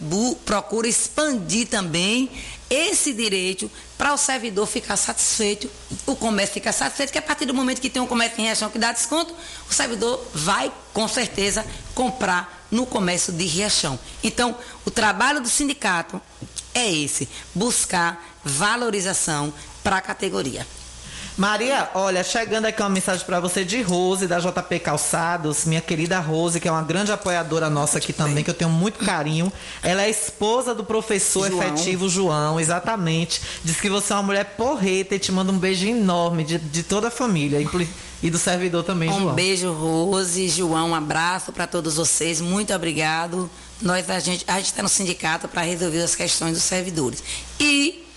procura expandir também esse direito para o servidor ficar satisfeito, o comércio ficar satisfeito, que a partir do momento que tem um comércio em Riachão que dá desconto, o servidor vai, com certeza, comprar no comércio de Riachão. Então, o trabalho do sindicato é esse, buscar valorização para a categoria. Maria, olha, chegando aqui uma mensagem para você de Rose, da JP Calçados, minha querida Rose, que é uma grande apoiadora nossa aqui também, que eu tenho muito carinho. Ela é esposa do professor João. efetivo João, exatamente. Diz que você é uma mulher porreta e te manda um beijo enorme de, de toda a família, e do servidor também, um João. Um beijo, Rose, João, um abraço para todos vocês, muito obrigado. Nós, a gente a está no sindicato para resolver as questões dos servidores. E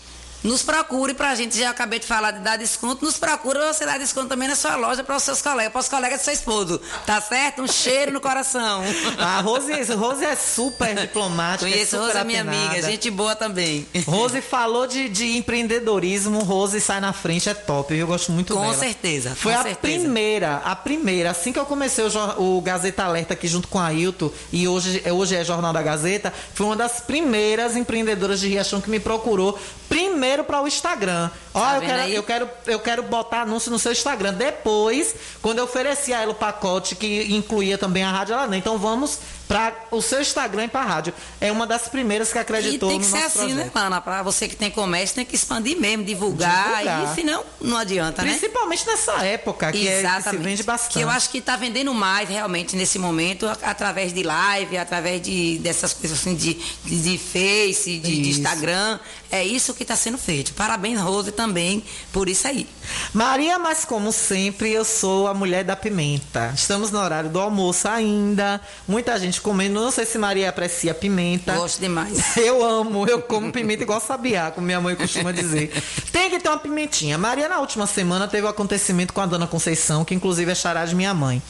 nos procure para a gente, já acabei de falar de dar desconto, nos procure você dar desconto também na sua loja para os seus colegas, para os colegas do seu esposo. Tá certo? Um cheiro no coração. A Rose, Rose é super diplomática. Conheço, é Rose é minha amiga, gente boa também. Rose falou de, de empreendedorismo, Rose sai na frente, é top, eu gosto muito com dela. Certeza, Foi com a certeza. primeira, a primeira, assim que eu comecei o, o Gazeta Alerta aqui junto com a Ailton, e hoje, hoje é Jornal da Gazeta, foi uma das primeiras empreendedoras de Riachão que me procurou primeiro para o Instagram. Ó, tá eu, quero, eu, quero, eu quero botar anúncio no seu Instagram. Depois, quando eu ofereci a ela o pacote que incluía também a rádio, ela não. Então vamos para o seu Instagram e para a rádio. É uma das primeiras que acreditou e tem que no ser nosso assim, projeto. né, Ana? Para você que tem comércio, tem que expandir mesmo, divulgar. divulgar. E senão, não adianta, Principalmente né? nessa época, que, é, que se vende bastante. Que eu acho que está vendendo mais realmente nesse momento, através de live, através de, dessas coisas assim, de, de, de Face, de, de Instagram. É isso que está sendo feito. Parabéns, Rose, também, por isso aí. Maria, mas como sempre, eu sou a mulher da pimenta. Estamos no horário do almoço ainda. Muita gente comendo. Não sei se Maria aprecia pimenta. Gosto demais. Eu amo, eu como pimenta igual sabiá, como minha mãe costuma dizer. Tem que ter uma pimentinha. Maria, na última semana, teve um acontecimento com a dona Conceição, que inclusive é chará de minha mãe.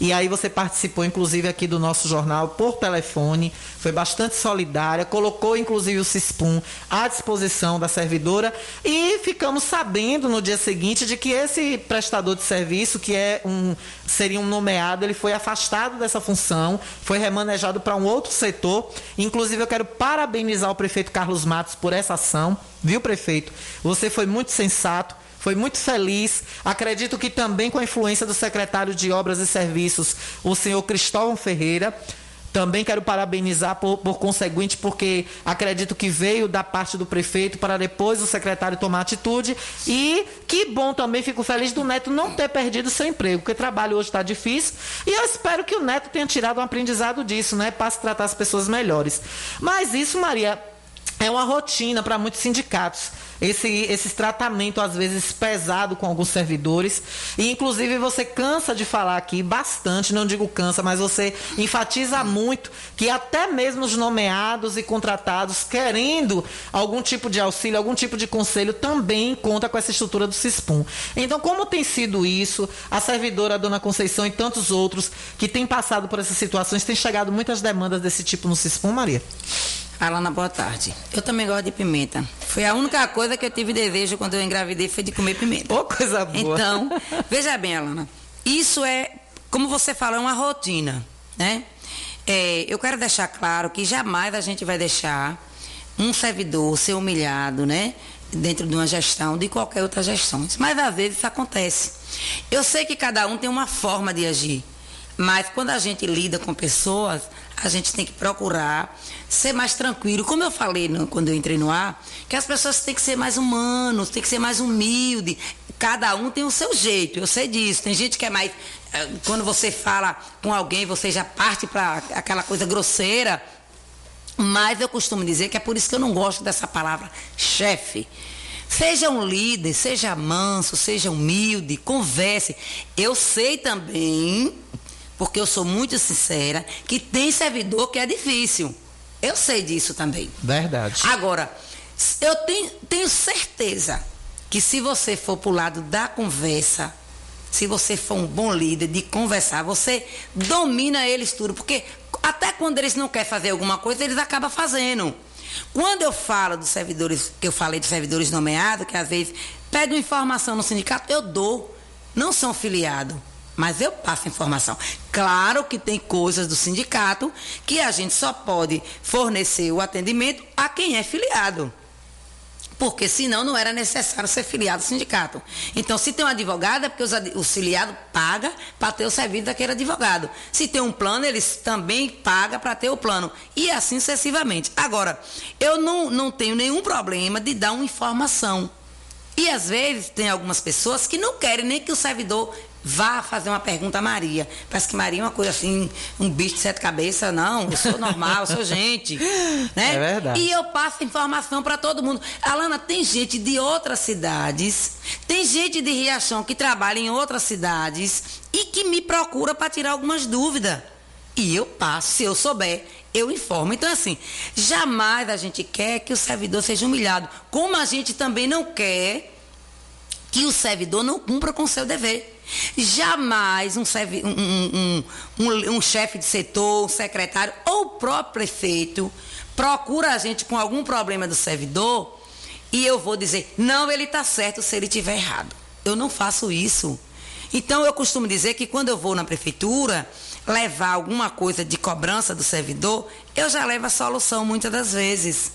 E aí você participou, inclusive, aqui do nosso jornal por telefone, foi bastante solidária, colocou, inclusive, o CISPUM à disposição da servidora e ficamos sabendo no dia seguinte de que esse prestador de serviço, que é um seria um nomeado, ele foi afastado dessa função, foi remanejado para um outro setor. Inclusive, eu quero parabenizar o prefeito Carlos Matos por essa ação, viu, prefeito? Você foi muito sensato foi muito feliz. Acredito que também com a influência do secretário de Obras e Serviços, o senhor Cristóvão Ferreira. Também quero parabenizar por, por, conseguinte, porque acredito que veio da parte do prefeito para depois o secretário tomar atitude. E que bom também, fico feliz do Neto não ter perdido seu emprego, porque trabalho hoje está difícil. E eu espero que o Neto tenha tirado um aprendizado disso, né? Para se tratar as pessoas melhores. Mas isso, Maria, é uma rotina para muitos sindicatos. Esse, esse tratamento, às vezes, pesado com alguns servidores. E, inclusive, você cansa de falar aqui bastante, não digo cansa, mas você enfatiza muito que até mesmo os nomeados e contratados, querendo algum tipo de auxílio, algum tipo de conselho, também conta com essa estrutura do CISPUM. Então, como tem sido isso, a servidora, dona Conceição e tantos outros que têm passado por essas situações, têm chegado muitas demandas desse tipo no CISPUM, Maria? Alana, boa tarde. Eu também gosto de pimenta. Foi a única coisa que eu tive desejo quando eu engravidei foi de comer pimenta. Ô, coisa boa. Então, veja bem, Alana. Isso é, como você fala, é uma rotina, né? É, eu quero deixar claro que jamais a gente vai deixar um servidor ser humilhado, né? Dentro de uma gestão, de qualquer outra gestão. Mas às vezes isso acontece. Eu sei que cada um tem uma forma de agir. Mas quando a gente lida com pessoas, a gente tem que procurar ser mais tranquilo. Como eu falei no, quando eu entrei no ar, que as pessoas têm que ser mais humanos, têm que ser mais humildes. Cada um tem o seu jeito, eu sei disso. Tem gente que é mais. Quando você fala com alguém, você já parte para aquela coisa grosseira. Mas eu costumo dizer que é por isso que eu não gosto dessa palavra chefe. Seja um líder, seja manso, seja humilde, converse. Eu sei também porque eu sou muito sincera, que tem servidor que é difícil. Eu sei disso também. Verdade. Agora, eu tenho, tenho certeza que se você for para o lado da conversa, se você for um bom líder de conversar, você domina eles tudo, porque até quando eles não querem fazer alguma coisa, eles acabam fazendo. Quando eu falo dos servidores, que eu falei dos servidores nomeados, que às vezes pedem informação no sindicato, eu dou. Não são filiados, mas eu passo informação. Claro que tem coisas do sindicato que a gente só pode fornecer o atendimento a quem é filiado porque senão não era necessário ser filiado ao sindicato. Então, se tem um advogado, é porque o filiado paga para ter o serviço daquele advogado. Se tem um plano, eles também pagam para ter o plano. E assim sucessivamente. Agora, eu não, não tenho nenhum problema de dar uma informação. E às vezes tem algumas pessoas que não querem nem que o servidor Vá fazer uma pergunta a Maria. Parece que Maria é uma coisa assim, um bicho de sete cabeças. Não, eu sou normal, eu sou gente. Né? É verdade. E eu passo informação para todo mundo. Alana, tem gente de outras cidades, tem gente de Riachão que trabalha em outras cidades e que me procura para tirar algumas dúvidas. E eu passo, se eu souber, eu informo. Então, assim, jamais a gente quer que o servidor seja humilhado. Como a gente também não quer que o servidor não cumpra com o seu dever. Jamais um, um, um, um chefe de setor, um secretário ou o próprio prefeito procura a gente com algum problema do servidor e eu vou dizer, não, ele está certo se ele estiver errado. Eu não faço isso. Então eu costumo dizer que quando eu vou na prefeitura levar alguma coisa de cobrança do servidor, eu já levo a solução muitas das vezes.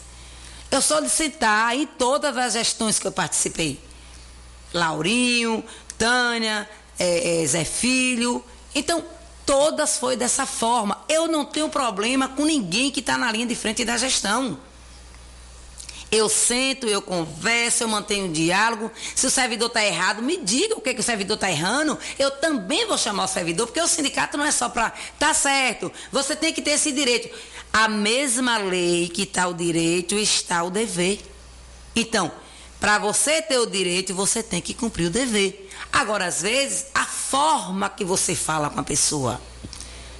Eu sentar em todas as gestões que eu participei. Laurinho, Tânia, é, é, Zé Filho. Então, todas foi dessa forma. Eu não tenho problema com ninguém que está na linha de frente da gestão. Eu sento, eu converso, eu mantenho um diálogo. Se o servidor está errado, me diga o que, que o servidor está errando. Eu também vou chamar o servidor, porque o sindicato não é só para. Tá certo, você tem que ter esse direito. A mesma lei que está o direito está o dever. Então, para você ter o direito, você tem que cumprir o dever. Agora, às vezes, a forma que você fala com a pessoa.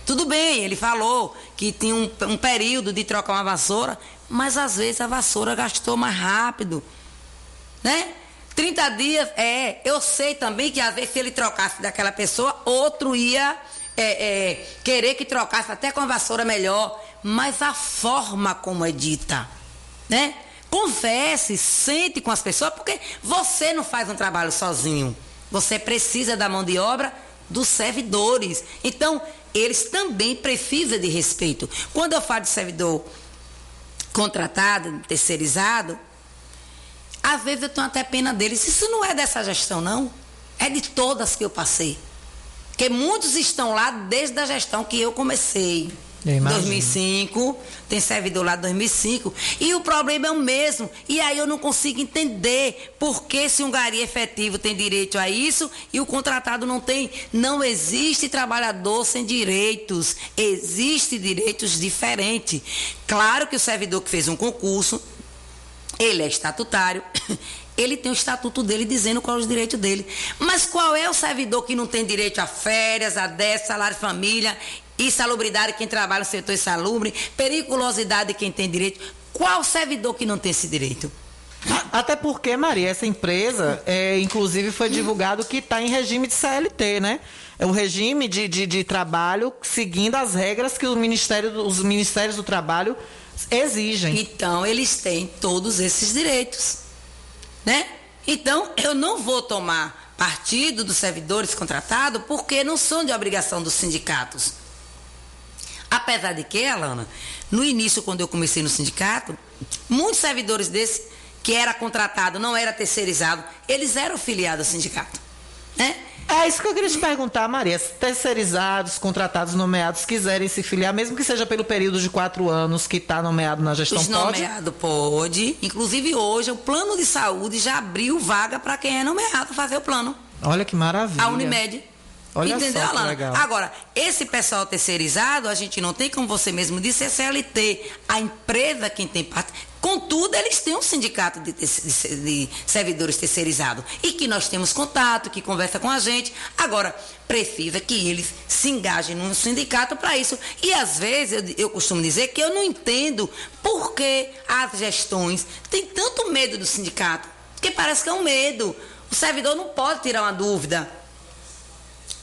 Tudo bem, ele falou que tinha um, um período de trocar uma vassoura, mas às vezes a vassoura gastou mais rápido. Né? 30 dias, é. Eu sei também que às vezes se ele trocasse daquela pessoa, outro ia é, é, querer que trocasse até com a vassoura melhor. Mas a forma como é dita, né? Converse, sente com as pessoas, porque você não faz um trabalho sozinho. Você precisa da mão de obra dos servidores. Então, eles também precisam de respeito. Quando eu falo de servidor contratado, terceirizado, às vezes eu tenho até pena deles. Isso não é dessa gestão, não. É de todas que eu passei. Porque muitos estão lá desde a gestão que eu comecei. 2005, tem servidor lá de 2005. E o problema é o mesmo. E aí eu não consigo entender por que se um gari efetivo tem direito a isso e o contratado não tem. Não existe trabalhador sem direitos. Existem direitos diferentes. Claro que o servidor que fez um concurso, ele é estatutário. Ele tem o estatuto dele dizendo qual é os direitos dele. Mas qual é o servidor que não tem direito a férias, a 10, salário família insalubridade quem trabalha no setor insalubre, periculosidade quem tem direito. Qual servidor que não tem esse direito? Até porque, Maria, essa empresa, é, inclusive, foi divulgado que está em regime de CLT, né? É o regime de, de, de, trabalho seguindo as regras que Ministério, os Ministérios do Trabalho exigem. Então, eles têm todos esses direitos, né? Então, eu não vou tomar partido dos servidores contratados porque não são de obrigação dos sindicatos. Apesar de que, Alana, no início, quando eu comecei no sindicato, muitos servidores desses, que era contratado, não era terceirizado, eles eram filiados ao sindicato. Né? É isso que eu queria te perguntar, Maria. Se terceirizados, contratados, nomeados, quiserem se filiar, mesmo que seja pelo período de quatro anos que está nomeado na gestão, Os pode? nomeado pode. Inclusive hoje, o plano de saúde já abriu vaga para quem é nomeado fazer o plano. Olha que maravilha. A Unimed. Olha Entendeu, só Alana? Legal. Agora, esse pessoal terceirizado, a gente não tem, como você mesmo disse, é CLT. A empresa quem tem parte. Contudo, eles têm um sindicato de, de, de servidores terceirizados. E que nós temos contato, que conversa com a gente. Agora, precisa que eles se engajem num sindicato para isso. E às vezes eu, eu, costumo dizer que eu não entendo por que as gestões têm tanto medo do sindicato Porque parece que é um medo. O servidor não pode tirar uma dúvida.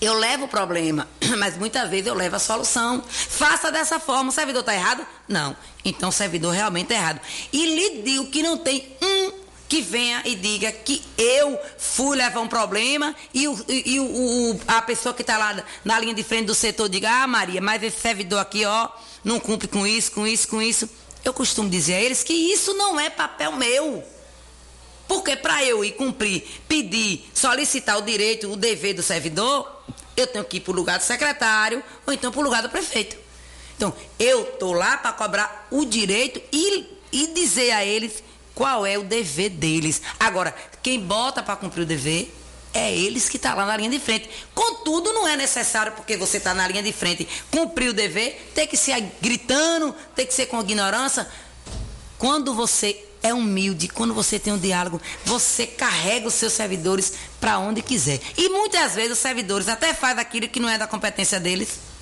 Eu levo o problema, mas muitas vezes eu levo a solução. Faça dessa forma. O servidor está errado? Não. Então o servidor realmente está errado. E lhe digo que não tem um que venha e diga que eu fui levar um problema e, o, e o, a pessoa que está lá na linha de frente do setor diga, ah Maria, mas esse servidor aqui, ó, não cumpre com isso, com isso, com isso. Eu costumo dizer a eles que isso não é papel meu. Porque para eu ir cumprir, pedir, solicitar o direito, o dever do servidor, eu tenho que ir para o lugar do secretário ou então para o lugar do prefeito. Então, eu estou lá para cobrar o direito e, e dizer a eles qual é o dever deles. Agora, quem bota para cumprir o dever é eles que estão tá lá na linha de frente. Contudo, não é necessário, porque você está na linha de frente, cumprir o dever, ter que ser gritando, ter que ser com ignorância. Quando você é humilde, quando você tem um diálogo, você carrega os seus servidores para onde quiser. E muitas vezes os servidores até fazem aquilo que não é da competência deles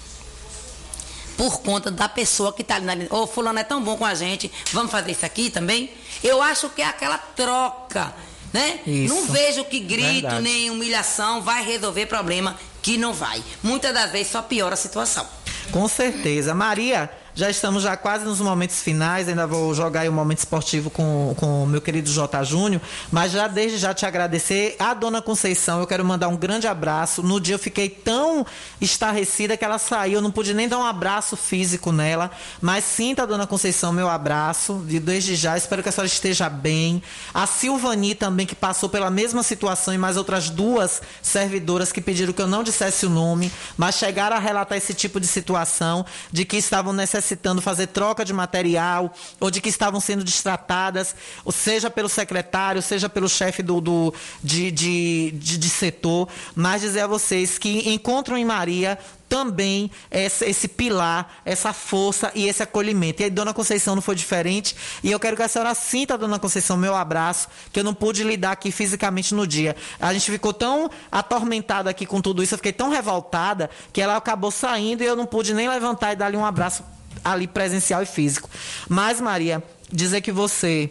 por conta da pessoa que está ali na linha. Ô, oh, fulano é tão bom com a gente, vamos fazer isso aqui também? Eu acho que é aquela troca, né? Isso. Não vejo que grito Verdade. nem humilhação vai resolver problema que não vai. Muitas das vezes só piora a situação. Com certeza. Maria, já estamos já quase nos momentos finais, ainda vou jogar aí o um momento esportivo com, com o meu querido J. Júnior, mas já desde já te agradecer. A dona Conceição, eu quero mandar um grande abraço. No dia eu fiquei tão estarrecida que ela saiu, eu não pude nem dar um abraço físico nela, mas sinta, dona Conceição, meu abraço, desde já. Espero que a senhora esteja bem. A Silvani também, que passou pela mesma situação, e mais outras duas servidoras que pediram que eu não dissesse o nome, mas chegaram a relatar esse tipo de situação, de que estavam necessitando necessitando fazer troca de material ou de que estavam sendo distratadas, ou seja pelo secretário, seja pelo chefe do, do de, de, de, de setor, mas dizer a vocês que encontram em Maria também esse, esse, pilar, essa força e esse acolhimento. E aí, Dona Conceição não foi diferente. E eu quero que a senhora sinta, Dona Conceição, meu abraço, que eu não pude lidar aqui fisicamente no dia. A gente ficou tão atormentada aqui com tudo isso, eu fiquei tão revoltada, que ela acabou saindo e eu não pude nem levantar e dar-lhe um abraço ali presencial e físico. Mas, Maria, dizer que você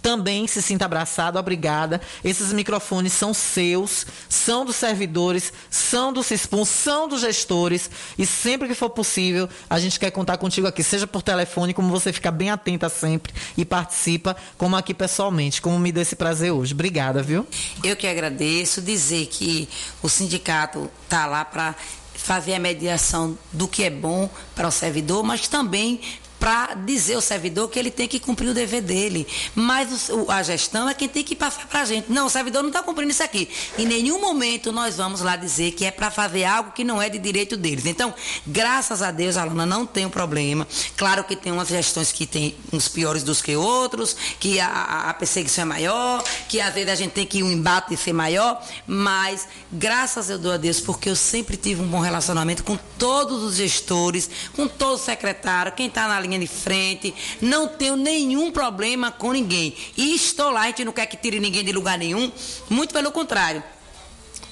também se sinta abraçado, obrigada. Esses microfones são seus, são dos servidores, são do CISPUM, são dos gestores. E sempre que for possível, a gente quer contar contigo aqui, seja por telefone, como você fica bem atenta sempre e participa, como aqui pessoalmente, como me deu esse prazer hoje. Obrigada, viu? Eu que agradeço, dizer que o sindicato está lá para fazer a mediação do que é bom para o servidor, mas também para dizer ao servidor que ele tem que cumprir o dever dele. Mas o, a gestão é quem tem que passar para a gente. Não, o servidor não está cumprindo isso aqui. Em nenhum momento nós vamos lá dizer que é para fazer algo que não é de direito deles. Então, graças a Deus, Alana, não tem um problema. Claro que tem umas gestões que tem uns piores dos que outros, que a, a perseguição é maior, que às vezes a gente tem que um embate ser maior, mas graças a Deus, porque eu sempre tive um bom relacionamento com todos os gestores, com todo o secretário, quem está na linha linha de frente, não tenho nenhum problema com ninguém. E estou lá, a gente não quer que tire ninguém de lugar nenhum, muito pelo contrário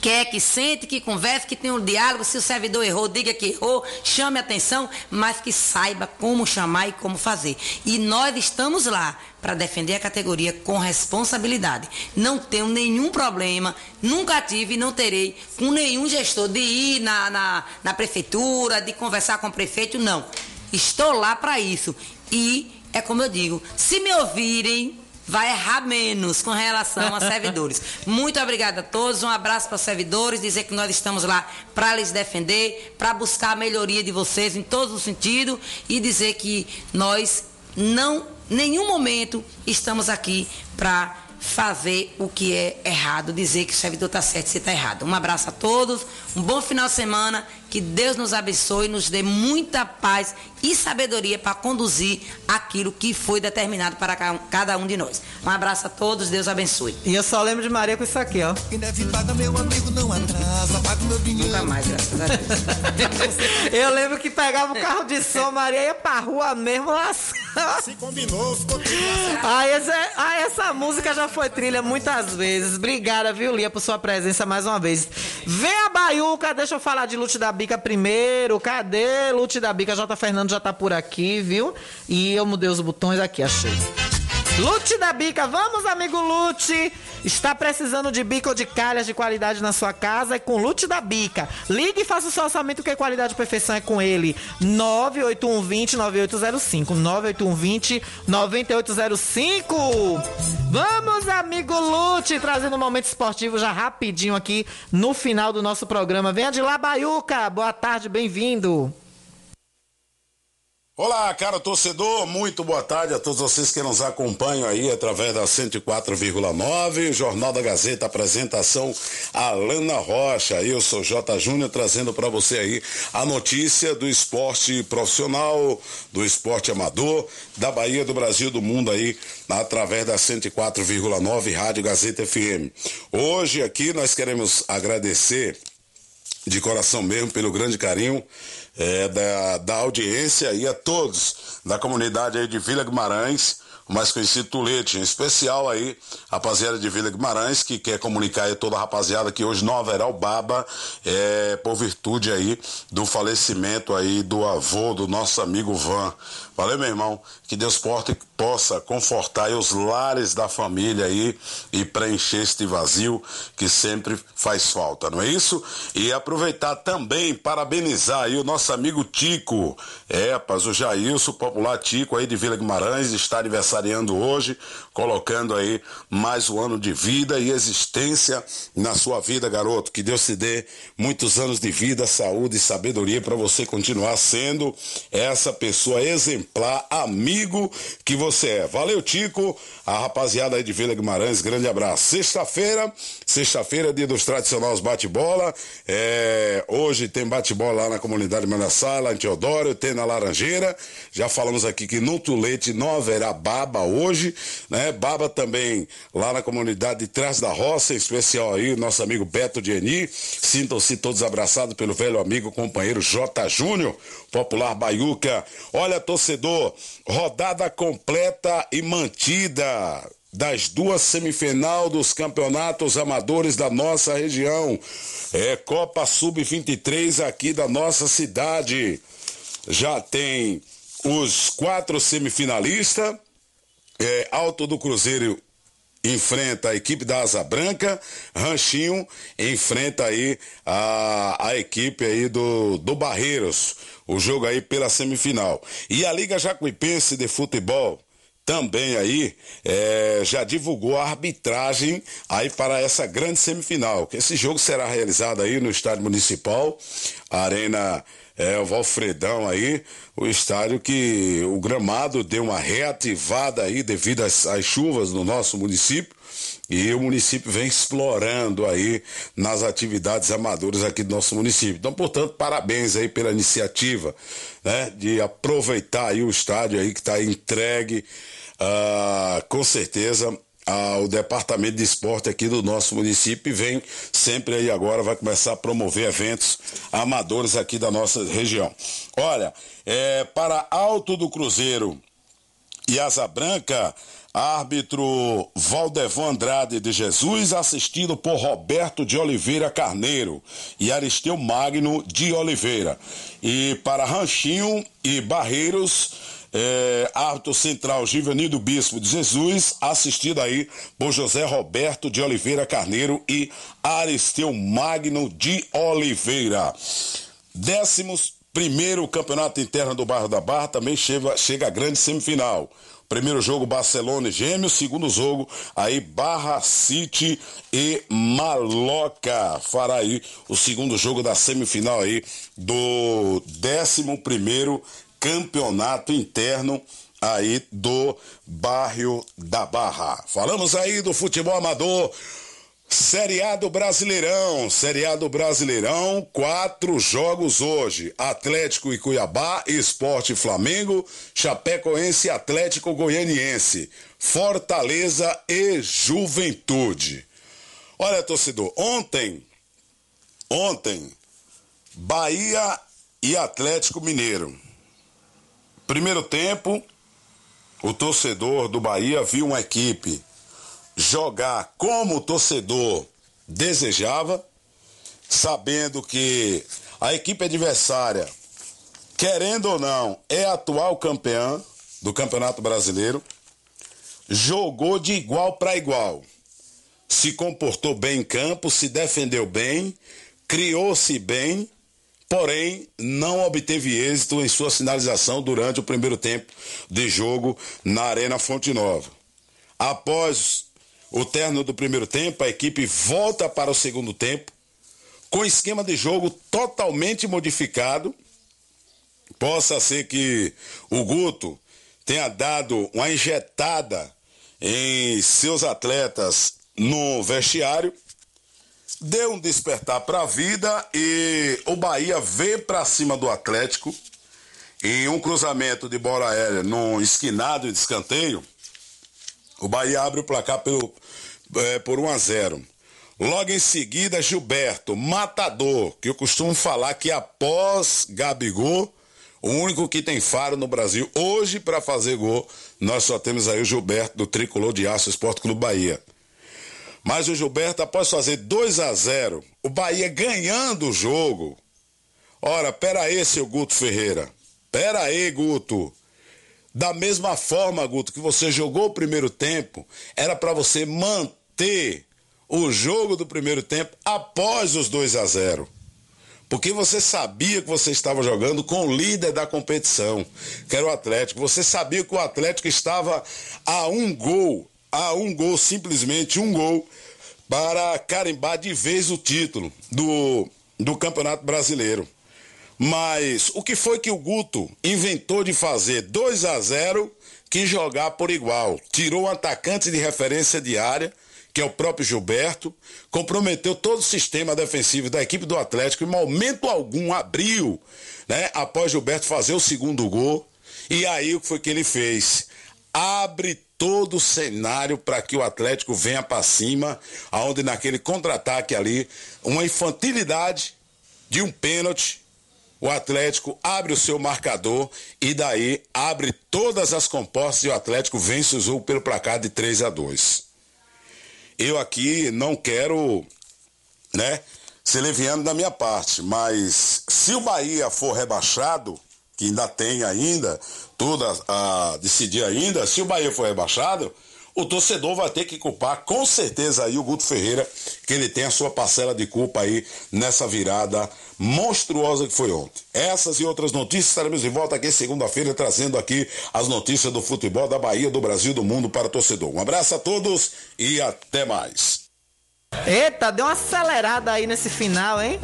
quer que sente, que converse, que tenha um diálogo. Se o servidor errou, diga que errou, chame atenção, mas que saiba como chamar e como fazer. E nós estamos lá para defender a categoria com responsabilidade. Não tenho nenhum problema, nunca tive e não terei com nenhum gestor de ir na, na, na prefeitura, de conversar com o prefeito, não. Estou lá para isso. E é como eu digo, se me ouvirem, vai errar menos com relação a servidores. Muito obrigada a todos, um abraço para os servidores, dizer que nós estamos lá para lhes defender, para buscar a melhoria de vocês em todos os sentidos e dizer que nós não, nenhum momento, estamos aqui para fazer o que é errado, dizer que o servidor está certo e você está errado. Um abraço a todos, um bom final de semana que Deus nos abençoe e nos dê muita paz e sabedoria para conduzir aquilo que foi determinado para cada um de nós. Um abraço a todos, Deus abençoe. E eu só lembro de Maria com isso aqui, ó. Quem deve pagar, meu amigo, não atrasa, paga meu dinheiro. Nunca mais, graças a Deus. eu lembro que pegava o carro de som, Maria ia pra rua mesmo lá. Se combinou, ficou ah, essa, ah, essa música já foi trilha muitas vezes. Obrigada, viu, Lia, por sua presença mais uma vez. Vem a Baiuca, deixa eu falar de Lute da Bica primeiro. Cadê Lute da Bica? J. Fernando já tá por aqui, viu? E eu mudei os botões aqui, achei. Lute da Bica, vamos amigo Lute. Está precisando de bico ou de calhas de qualidade na sua casa? É com Lute da Bica. Ligue e faça o seu orçamento que a qualidade e perfeição é com ele. 98120 9805. 98120 9805. Vamos, amigo Lute, trazendo um momento esportivo já rapidinho aqui no final do nosso programa. Venha de lá, Baiuca. Boa tarde, bem-vindo. Olá, cara torcedor, muito boa tarde a todos vocês que nos acompanham aí através da 104,9, Jornal da Gazeta, apresentação Alana Rocha. Eu sou J. Júnior trazendo para você aí a notícia do esporte profissional, do esporte amador, da Bahia, do Brasil, do mundo aí, através da 104,9 Rádio Gazeta FM. Hoje aqui nós queremos agradecer de coração mesmo pelo grande carinho é, da, da audiência e a todos da comunidade aí de Vila Guimarães, o mais conhecido Tulete, em especial aí, rapaziada de Vila Guimarães, que quer comunicar aí toda a rapaziada que hoje não haverá o Baba, é, por virtude aí do falecimento aí do avô do nosso amigo Van. Valeu, meu irmão. Que Deus porte, possa confortar os lares da família aí e preencher este vazio que sempre faz falta, não é isso? E aproveitar também, parabenizar aí o nosso amigo Tico. É, rapaz, o Jailson, popular Tico aí de Vila Guimarães, está aniversariando hoje, colocando aí mais um ano de vida e existência na sua vida, garoto. Que Deus te dê muitos anos de vida, saúde e sabedoria para você continuar sendo essa pessoa exemplar exemplar amigo que você é. Valeu, Tico, a rapaziada aí de Vila Guimarães, grande abraço. Sexta-feira, sexta-feira, dia dos tradicionais bate-bola. É, hoje tem bate-bola lá na comunidade Manassá, lá em Teodoro, tem na Laranjeira. Já falamos aqui que no Tulete não haverá baba hoje, né? Baba também lá na comunidade de Trás da Roça, em especial aí, nosso amigo Beto Dieni. Sintam-se todos abraçados pelo velho amigo, companheiro J. Júnior, popular Baiuca. Olha, torcedor rodada completa e mantida das duas semifinal dos campeonatos amadores da nossa região. É Copa Sub-23 aqui da nossa cidade. Já tem os quatro semifinalistas. É, Alto do Cruzeiro enfrenta a equipe da Asa Branca, Ranchinho enfrenta aí a, a equipe aí do, do Barreiros, o jogo aí pela semifinal. E a Liga Jacuipense de Futebol também aí é, já divulgou a arbitragem aí para essa grande semifinal. Esse jogo será realizado aí no Estádio Municipal, Arena é, o Valfredão aí, o estádio que o gramado deu uma reativada aí devido às, às chuvas no nosso município. E o município vem explorando aí nas atividades amadoras aqui do nosso município. Então, portanto, parabéns aí pela iniciativa, né, de aproveitar aí o estádio aí que está entregue, uh, com certeza ao departamento de esporte aqui do nosso município e vem sempre aí agora, vai começar a promover eventos amadores aqui da nossa região. Olha, é, para Alto do Cruzeiro e Asa Branca, árbitro Valdevão Andrade de Jesus, assistido por Roberto de Oliveira Carneiro e Aristeu Magno de Oliveira. E para Ranchinho e Barreiros, é, árbitro central Givanildo Bispo de Jesus, assistido aí por José Roberto de Oliveira Carneiro e Aristeu Magno de Oliveira. Décimos primeiro campeonato interno do bairro da Barra também chega, chega a grande semifinal. Primeiro jogo Barcelona e Gêmeos, segundo jogo aí Barra City e Maloca. Fará aí o segundo jogo da semifinal aí do décimo primeiro campeonato interno aí do bairro da Barra. Falamos aí do futebol amador. Série A do Brasileirão, Série A do Brasileirão, quatro jogos hoje: Atlético e Cuiabá, Esporte Flamengo, Chapecoense Atlético Goianiense, Fortaleza e Juventude. Olha, torcedor, ontem, ontem, Bahia e Atlético Mineiro. Primeiro tempo, o torcedor do Bahia viu uma equipe jogar como o torcedor desejava, sabendo que a equipe adversária, querendo ou não, é atual campeã do Campeonato Brasileiro. jogou de igual para igual. Se comportou bem em campo, se defendeu bem, criou-se bem, porém não obteve êxito em sua sinalização durante o primeiro tempo de jogo na Arena Fonte Nova. Após o término do primeiro tempo, a equipe volta para o segundo tempo com esquema de jogo totalmente modificado. Possa ser que o Guto tenha dado uma injetada em seus atletas no vestiário, deu um despertar para a vida e o Bahia veio para cima do Atlético em um cruzamento de bola aérea no esquinado de escanteio. O Bahia abre o placar pelo, é, por 1 a 0. Logo em seguida, Gilberto, matador, que eu costumo falar que após Gabigol, o único que tem faro no Brasil hoje para fazer gol, nós só temos aí o Gilberto do Tricolor de Aço Esporte Clube Bahia. Mas o Gilberto, após fazer 2 a 0, o Bahia ganhando o jogo. Ora, pera aí, seu Guto Ferreira. Pera aí, Guto. Da mesma forma, Guto, que você jogou o primeiro tempo, era para você manter o jogo do primeiro tempo após os 2 a 0. Porque você sabia que você estava jogando com o líder da competição, que era o Atlético. Você sabia que o Atlético estava a um gol, a um gol, simplesmente um gol, para carimbar de vez o título do, do Campeonato Brasileiro. Mas o que foi que o Guto inventou de fazer 2 a 0 que jogar por igual? Tirou o atacante de referência diária que é o próprio Gilberto, comprometeu todo o sistema defensivo da equipe do Atlético, em momento algum abriu, né, após Gilberto fazer o segundo gol. E aí o que foi que ele fez? Abre todo o cenário para que o Atlético venha para cima, aonde naquele contra-ataque ali, uma infantilidade de um pênalti, o Atlético abre o seu marcador e daí abre todas as compostas e o Atlético vence o jogo pelo placar de 3 a 2 eu aqui não quero, né, ser leviano da minha parte, mas se o Bahia for rebaixado, que ainda tem ainda, tudo a, a decidir ainda, se o Bahia for rebaixado, o torcedor vai ter que culpar com certeza aí o Guto Ferreira, que ele tem a sua parcela de culpa aí nessa virada monstruosa que foi ontem. Essas e outras notícias estaremos de volta aqui segunda-feira trazendo aqui as notícias do futebol da Bahia, do Brasil, do mundo para o torcedor. Um abraço a todos e até mais. Eita, deu uma acelerada aí nesse final, hein?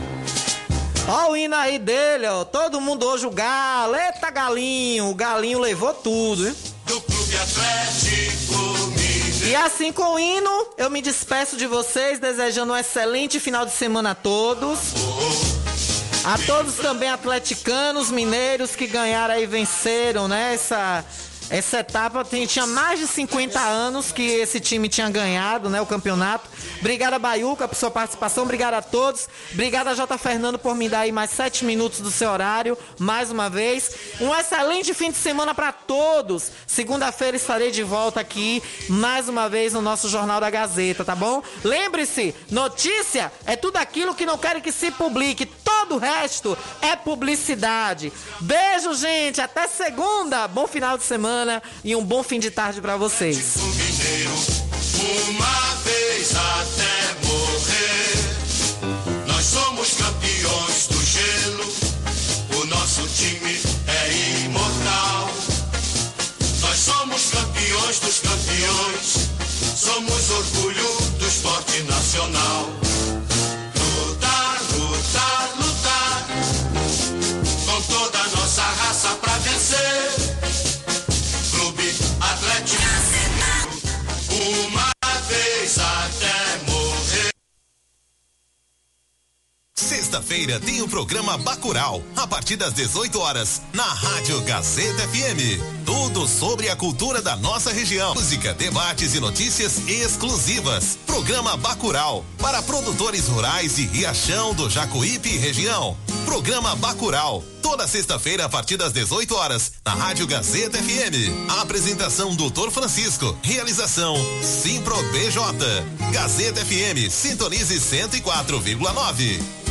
Ó o hino aí dele, ó. Todo mundo hoje o galo. Eita, galinho. O galinho levou tudo, hein? Do Clube Atlético e assim com o hino, eu me despeço de vocês, desejando um excelente final de semana a todos. A todos também atleticanos, mineiros que ganharam e venceram, né? Essa essa etapa tem, tinha mais de 50 anos que esse time tinha ganhado né, o campeonato. Obrigado a Baiuca por sua participação, obrigado a todos. Obrigado a J. Fernando por me dar aí mais 7 minutos do seu horário, mais uma vez. Um excelente fim de semana para todos. Segunda-feira estarei de volta aqui, mais uma vez, no nosso Jornal da Gazeta, tá bom? Lembre-se, notícia é tudo aquilo que não querem que se publique. Todo o resto é publicidade. Beijo, gente. Até segunda. Bom final de semana semana e um bom fim de tarde para vocês. Uma vez até morrer, nós somos campeões do gelo. O nosso time é imortal. Nós somos campeões dos campeões. Somos orgulho do esporte nacional. Lutar, lutar, lutar. Com toda a nossa raça pra vencer. Sexta-feira tem o programa Bacural, a partir das 18 horas, na Rádio Gazeta FM. Tudo sobre a cultura da nossa região. Música, debates e notícias exclusivas. Programa Bacural, para produtores rurais de Riachão, do Jacuípe região. Programa Bacural, toda sexta-feira a partir das 18 horas, na Rádio Gazeta FM. A apresentação Doutor Francisco. Realização Simpro BJ. Gazeta FM, sintonize 104,9.